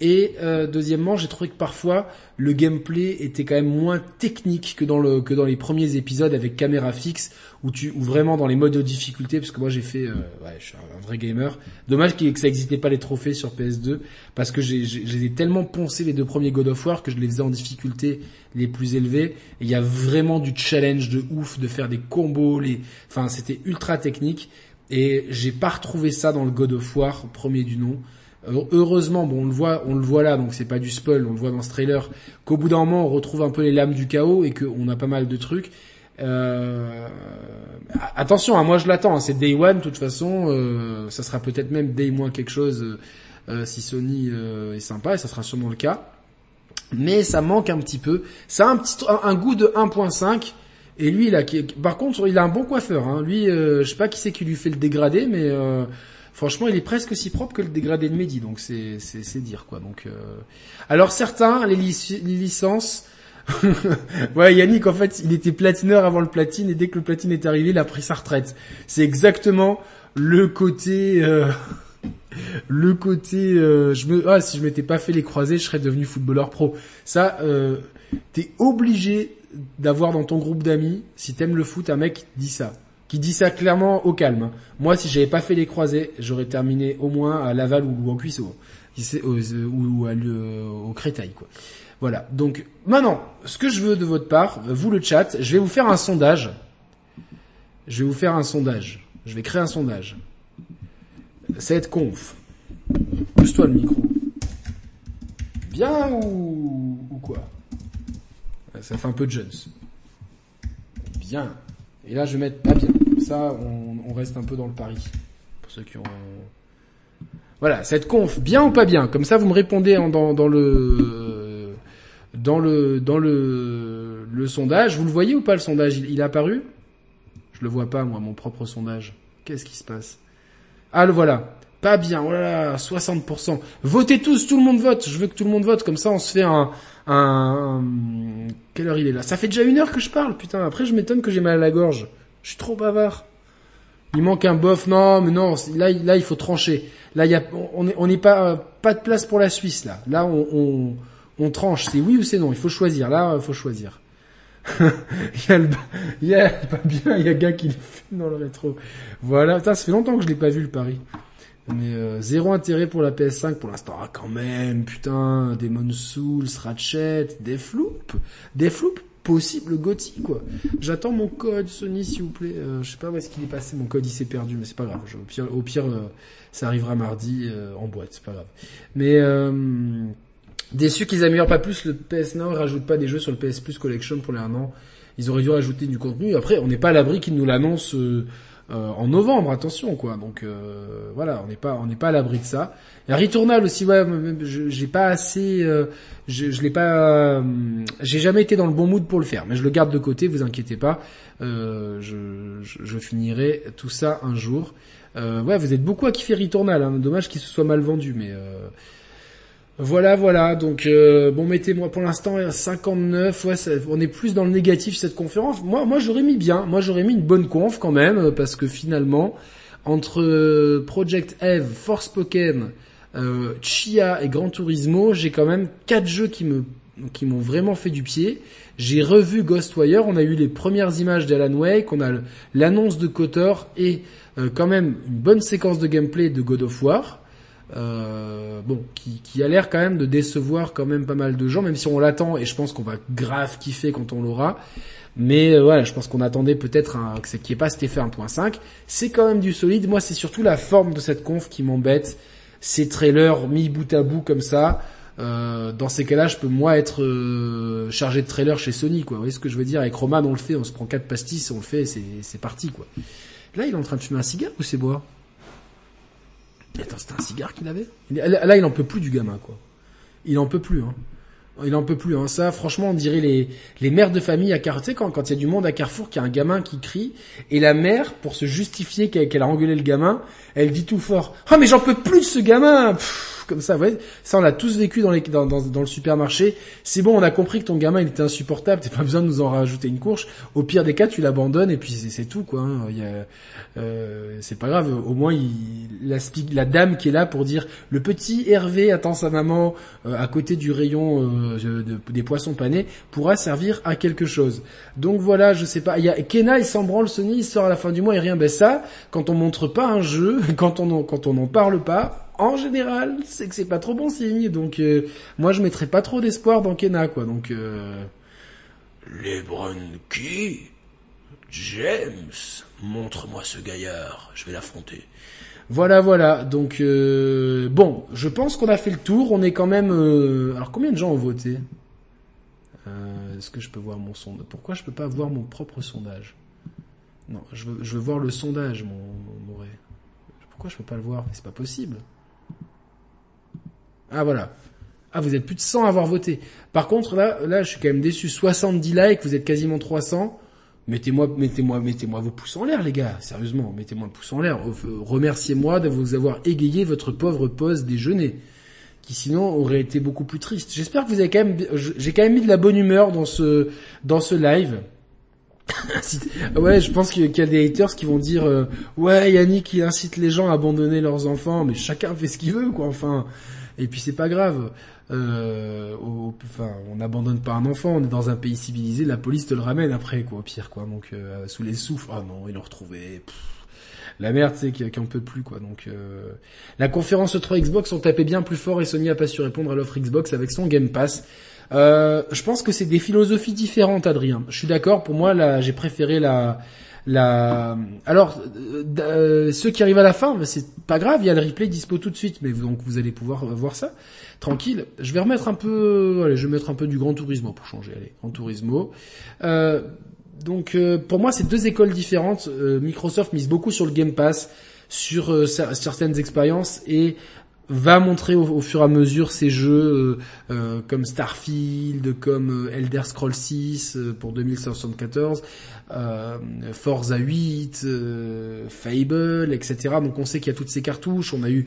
Et euh, deuxièmement, j'ai trouvé que parfois le gameplay était quand même moins technique que dans le que dans les premiers épisodes avec caméra fixe tu ou vraiment dans les modes de difficulté parce que moi j'ai fait euh, ouais, je suis un vrai gamer. Dommage que ça n'existait pas les trophées sur PS2 parce que j'ai j'ai tellement poncé les deux premiers God of War que je les faisais en difficulté les plus élevées. Il y a vraiment du challenge de ouf de faire des combos, les enfin c'était ultra technique et j'ai pas retrouvé ça dans le God of War premier du nom. Heureusement, bon, on le voit, on le voit là, donc c'est pas du spoil, on le voit dans ce trailer, qu'au bout d'un moment, on retrouve un peu les lames du chaos et qu'on a pas mal de trucs. Euh... Attention, hein, moi je l'attends, hein, c'est Day One, de toute façon, euh, ça sera peut-être même Day moins quelque chose euh, si Sony euh, est sympa, et ça sera sûrement le cas. Mais ça manque un petit peu. Ça a un petit un, goût de 1.5. Et lui, là, par contre, il a un bon coiffeur. Hein. Lui, je sais pas qui c'est qui lui fait le dégradé, mais Franchement, il est presque si propre que le dégradé de Mehdi, donc c'est c'est dire quoi. Donc euh... alors certains les, licences ouais, Yannick, en fait, il était platineur avant le platine et dès que le platine est arrivé, il a pris sa retraite. C'est exactement le côté, euh... le côté, euh... je me, ah, si je m'étais pas fait les croisés, je serais devenu footballeur pro. Ça, euh... t'es obligé d'avoir dans ton groupe d'amis, si t'aimes le foot, un mec qui dit ça qui dit ça clairement au calme. Moi, si j'avais pas fait les croisés, j'aurais terminé au moins à Laval ou au Cuisseau, ou, au Créteil, quoi. Voilà. Donc, maintenant, ce que je veux de votre part, vous le chat, je vais vous faire un sondage. Je vais vous faire un sondage. Je vais créer un sondage. Cette conf. Pousse-toi le micro. Bien ou, ou quoi? Ça fait un peu de jeunes. Bien. Et là, je vais mettre pas bien. Ça, on, reste un peu dans le pari. Pour ceux qui ont... Voilà, cette conf, bien ou pas bien Comme ça, vous me répondez dans, le dans le dans le sondage. Vous le voyez ou pas le sondage? Il, est apparu? Je le vois pas moi, mon propre sondage. Qu'est-ce qui se passe? Ah le voilà. Pas bien. Oh là là, 60%. Votez tous, tout le monde vote. Je veux que tout le monde vote. Comme ça, on se fait un, quelle heure il est là? Ça fait déjà une heure que je parle, putain. Après, je m'étonne que j'ai mal à la gorge. Je suis trop bavard. Il manque un bof. Non, mais non. Là, là, il faut trancher. Là, il y a, on n'est pas, pas de place pour la Suisse là. Là, on, on, on tranche. C'est oui ou c'est non. Il faut choisir. Là, il faut choisir. il y a le, il y a pas bien. Il y a gars qui fait dans le rétro. Voilà. ça fait longtemps que je l'ai pas vu le pari. Mais euh, zéro intérêt pour la PS5 pour l'instant. Ah quand même, putain, Demon Souls, Ratchet, Deathloop, Deathloop, possible Gotti quoi. J'attends mon code Sony s'il vous plaît. Euh, je sais pas où est-ce qu'il est passé, mon code il s'est perdu, mais c'est pas grave. au pire, euh, ça arrivera mardi en boîte, c'est pas grave. Mais déçu qu'ils améliorent pas plus le PS Now, ils rajoutent pas des jeux sur le PS Plus Collection pour les un an. Ils auraient dû rajouter du contenu. Après, on n'est pas à l'abri qu'ils nous l'annoncent euh, en novembre, attention quoi. Donc euh, voilà, on n'est pas on n'est pas à l'abri de ça. Il y a Returnal aussi, ouais, j'ai pas assez, euh, je, je l'ai pas, j'ai jamais été dans le bon mood pour le faire, mais je le garde de côté, vous inquiétez pas. je, je, je, finirai tout ça un jour. ouais, vous êtes beaucoup à kiffer Returnal, hein. dommage qu'il se soit mal vendu, mais voilà, voilà. Donc euh, bon, mettez-moi pour l'instant 59. Ouais, on est plus dans le négatif cette conférence. Moi, moi, j'aurais mis bien. Moi, j'aurais mis une bonne conf quand même euh, parce que finalement, entre euh, Project Eve, Force Pokémon, euh, Chia et Gran Turismo, j'ai quand même quatre jeux qui me qui m'ont vraiment fait du pied. J'ai revu Ghostwire, on a eu les premières images d'Alan Wake, on a l'annonce de Kotor et euh, quand même une bonne séquence de gameplay de God of War. Euh, bon, qui, qui a l'air quand même de décevoir quand même pas mal de gens, même si on l'attend et je pense qu'on va grave kiffer quand on l'aura. Mais euh, voilà, je pense qu'on attendait peut-être un, que qu'il n'y ait pas cet effet 1.5. C'est quand même du solide. Moi, c'est surtout la forme de cette conf qui m'embête. Ces trailers mis bout à bout comme ça. Euh, dans ces cas-là, je peux moi être euh, chargé de trailer chez Sony, quoi. Vous voyez ce que je veux dire? Avec Roman, on le fait, on se prend quatre pastilles, on le fait, c'est, c'est parti, quoi. Là, il est en train de fumer un cigare ou c'est boire Attends, c'était un cigare qu'il avait Là, il en peut plus du gamin, quoi. Il en peut plus, hein. Il en peut plus, hein. Ça, franchement, on dirait les, mères de famille à Carrefour. Quand, quand il y a du monde à Carrefour, qu'il y a un gamin qui crie, et la mère, pour se justifier qu'elle, a engueulé le gamin, elle dit tout fort, « Ah, mais j'en peux plus de ce gamin comme ça. Ouais, ça, on a tous vécu dans, les, dans, dans, le supermarché. C'est bon, on a compris que ton gamin, il était insupportable. T'as pas besoin de nous en rajouter une courge. Au pire des cas, tu l'abandonnes et puis c'est tout, quoi. Hein. Euh, c'est pas grave. Au moins, la, la, dame qui est là pour dire le petit Hervé attend sa maman euh, à côté du rayon euh, des poissons panés pourra servir à quelque chose. Donc voilà, je sais pas. Il y a Kena, il s'en branle, Sony, il sort à la fin du mois et rien. Ben ça, quand on montre pas un jeu, quand on quand on n'en parle pas, en général, c'est que c'est pas trop bon signe. Donc euh, moi je mettrais pas trop d'espoir dans Kena quoi. Donc euh... les qui James, montre-moi ce gaillard, je vais l'affronter. Voilà, voilà. Donc euh... bon, je pense qu'on a fait le tour. On est quand même. Euh, alors combien de gens ont voté? Euh, Est-ce que je peux voir mon sondage? Pourquoi je peux pas voir mon propre sondage? Non, je veux, je veux voir le sondage, mon, mon, Pourquoi je peux pas le voir? C'est pas possible. Ah voilà. Ah vous êtes plus de 100 à avoir voté. Par contre là, là je suis quand même déçu. 70 likes, vous êtes quasiment 300. Mettez-moi, mettez-moi, mettez-moi vos pouces en l'air, les gars. Sérieusement, mettez-moi le pouce en l'air. Remerciez-moi de vous avoir égayé votre pauvre pause déjeuner, qui sinon aurait été beaucoup plus triste. J'espère que vous avez quand même, j'ai quand même mis de la bonne humeur dans ce, dans ce live. ouais, je pense qu'il y a des haters qui vont dire, euh, ouais, Yannick, il incite les gens à abandonner leurs enfants, mais chacun fait ce qu'il veut, quoi. Enfin, et puis c'est pas grave. Euh, enfin, on n'abandonne pas un enfant, on est dans un pays civilisé, la police te le ramène après, quoi, au pire, quoi. Donc euh, sous les souffles, ah non, ils l'ont retrouvé. la merde, c'est qu'il en peut plus, quoi. Donc euh, la conférence 3 Xbox, on tapait bien plus fort et Sony a pas su répondre à l'offre Xbox avec son Game Pass. Euh, je pense que c'est des philosophies différentes, Adrien. Je suis d'accord. Pour moi, là, j'ai préféré la la. Alors, euh, ceux qui arrivent à la fin, c'est pas grave, il y a le replay dispo tout de suite, mais donc vous allez pouvoir voir ça tranquille. Je vais remettre un peu, allez, je vais mettre un peu du Grand Turismo pour changer. Allez, Grand Turismo. Euh, donc, euh, pour moi, c'est deux écoles différentes. Microsoft mise beaucoup sur le Game Pass, sur certaines expériences et va montrer au, fur et à mesure ces jeux euh, euh, comme Starfield, comme euh, Elder Scrolls 6 pour 2074, Forza 8, Fable, etc. Donc on sait qu'il y a toutes ces cartouches. On a eu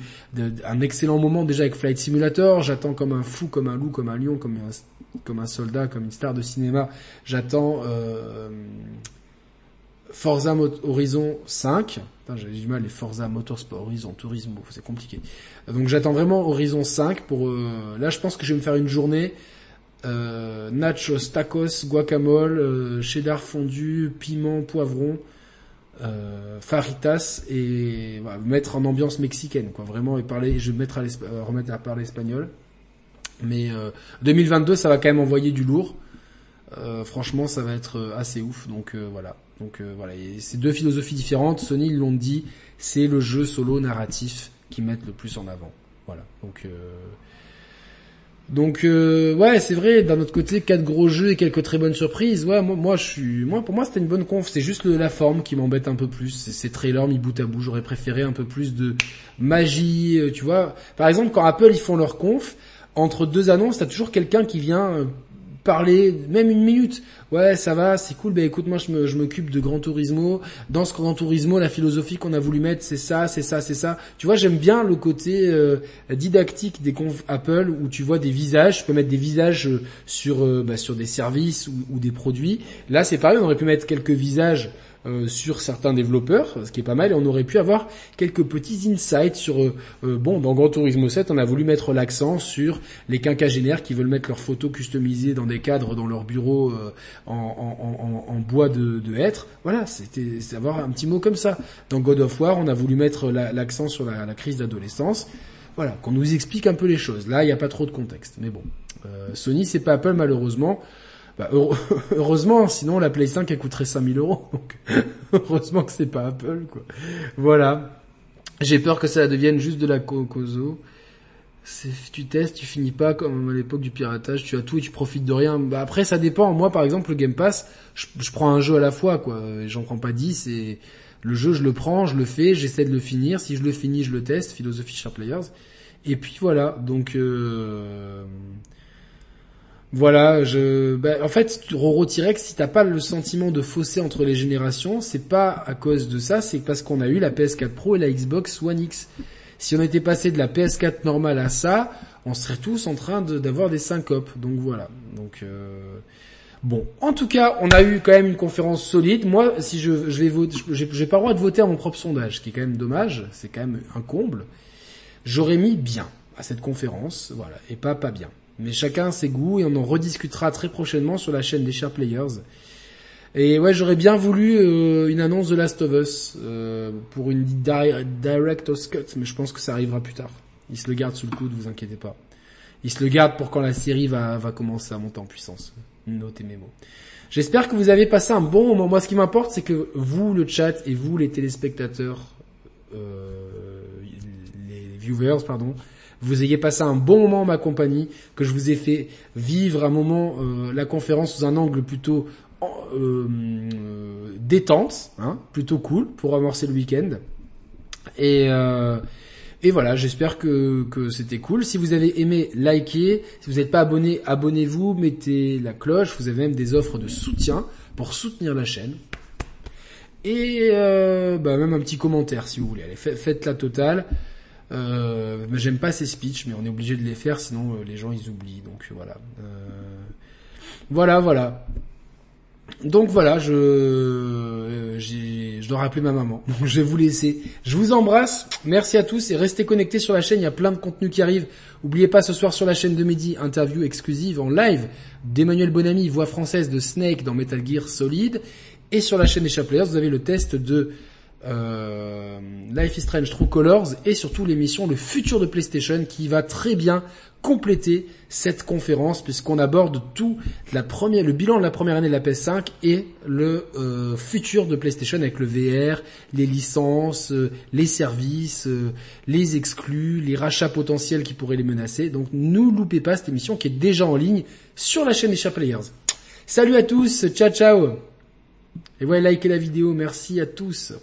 un excellent moment déjà avec Flight Simulator. J'attends comme un fou, comme un loup, comme un lion, comme un, comme un soldat, comme une star de cinéma. J'attends Forza Horizon 5. J'ai du mal les Forza Motorsport, Horizon, Turismo, c'est compliqué. Donc j'attends vraiment Horizon 5 pour... Euh, là je pense que je vais me faire une journée euh, nachos, tacos, guacamole, euh, cheddar fondu, piment, poivron, euh, faritas et voilà, mettre en ambiance mexicaine quoi vraiment et parler je vais mettre à remettre à parler espagnol mais 2022 ça va quand même envoyer du lourd franchement ça va être assez ouf donc voilà donc voilà c'est deux philosophies différentes Sony ils l'ont dit c'est le jeu solo narratif qui mettent le plus en avant. Voilà. Donc euh... donc euh, ouais, c'est vrai. D'un autre côté, quatre gros jeux et quelques très bonnes surprises. Ouais, moi, moi je suis, moi pour moi c'était une bonne conf. C'est juste la forme qui m'embête un peu plus. Ces trailers mis bout à bout. J'aurais préféré un peu plus de magie. Euh, tu vois. Par exemple, quand Apple ils font leur conf, entre deux annonces, t'as toujours quelqu'un qui vient euh, parler, même une minute. Ouais, ça va, c'est cool. Ben écoute, moi je m'occupe de Grand Turismo. Dans ce Grand Turismo, la philosophie qu'on a voulu mettre, c'est ça, c'est ça, c'est ça. Tu vois, j'aime bien le côté euh, didactique des confs Apple où tu vois des visages. Tu peux mettre des visages euh, sur euh, bah, sur des services ou, ou, des produits. Là, c'est pareil. On aurait pu mettre quelques visages euh, sur certains développeurs, ce qui est pas mal, et on aurait pu avoir quelques petits insights sur... Euh, euh, bon, dans Grand Turismo 7, on a voulu mettre l'accent sur les quinquagénaires qui veulent mettre leurs photos customisées dans des cadres dans leur bureau en, en, en, bois de, de hêtre. Voilà, c'était avoir un petit mot comme ça. Dans God of War, on a voulu mettre l'accent sur la, crise d'adolescence. Voilà, qu'on nous explique un peu les choses. Là, il n'y a pas trop de contexte. Mais bon, Sony, c'est pas Apple malheureusement. Bah, heureusement, sinon la Play 5 elle coûterait 5000 euros. Donc heureusement que c'est pas Apple quoi. Voilà. J'ai peur que ça devienne juste de la cocoso. Tu testes, tu finis pas comme à l'époque du piratage, tu as tout et tu profites de rien. Bah après ça dépend. Moi par exemple le Game Pass, je, prends un jeu à la fois quoi. J'en prends pas 10 et le jeu je le prends, je le fais, j'essaie de le finir. Si je le finis, je le teste. Philosophie Sharp Players. Et puis voilà. Donc euh... Voilà, je, bah, en fait, Roro T-Rex, si t'as pas le sentiment de fossé entre les générations, c'est pas à cause de ça, c'est parce qu'on a eu la PS4 Pro et la Xbox One X. Si on était passé de la PS4 normale à ça, on serait tous en train d'avoir des syncopes. Donc voilà. Donc euh, bon, en tout cas, on a eu quand même une conférence solide. Moi, si je, vais voter, j'ai pas le droit de voter à mon propre sondage, ce qui est quand même dommage. C'est quand même un comble. J'aurais mis bien à cette conférence, voilà, et pas pas bien. Mais chacun ses goûts et on en rediscutera très prochainement sur la chaîne des Share Players. Et ouais, j'aurais bien voulu euh, une annonce de Last of Us euh, pour une Director's Cut, mais je pense que ça arrivera plus tard. Il se le garde sous le coude, vous inquiétez pas. Il se le garde pour quand la série va, va commencer à monter en puissance. Notez mes mots. J'espère que vous avez passé un bon moment. Moi, ce qui m'importe, c'est que vous, le chat, et vous, les téléspectateurs, euh, les viewers, pardon, vous ayez passé un bon moment en ma compagnie, que je vous ai fait vivre un moment euh, la conférence sous un angle plutôt euh, détente, hein, plutôt cool pour amorcer le week-end. Et, euh, voilà, j'espère que, que c'était cool. Si vous avez aimé, likez. Si vous n'êtes pas abonné, abonnez-vous, mettez la cloche. Vous avez même des offres de soutien pour soutenir la chaîne. Et euh, bah, même un petit commentaire si vous voulez. Allez, faites la totale. Euh, J'aime pas ces speeches, mais on est obligé de les faire, sinon euh, les gens ils oublient. Donc euh, voilà. Euh, voilà, voilà. Donc voilà, je je dois rappeler ma maman. Donc je vais vous laisser. Je vous embrasse. Merci à tous et restez connectés sur la chaîne. Il y a plein de contenus qui arrivent. N'oubliez pas ce soir sur la chaîne de Midi, interview exclusive en live d'Emmanuel Bonamy, voix française de Snake dans Metal Gear Solid. Et sur la chaîne des Chaplers, vous avez le test de euh, Life is Strange True Colors et surtout l'émission Le futur de PlayStation qui va très bien compléter cette conférence puisqu'on aborde tout le bilan de la première année de la PS5 et le euh, futur de PlayStation avec le VR, les licences, euh, les services, les exclus, les rachats potentiels qui pourraient les menacer. Donc ne loupez pas cette émission qui est déjà en ligne sur la chaîne des Players. Salut à tous, ciao ciao Et ouais, likez la vidéo, merci à tous.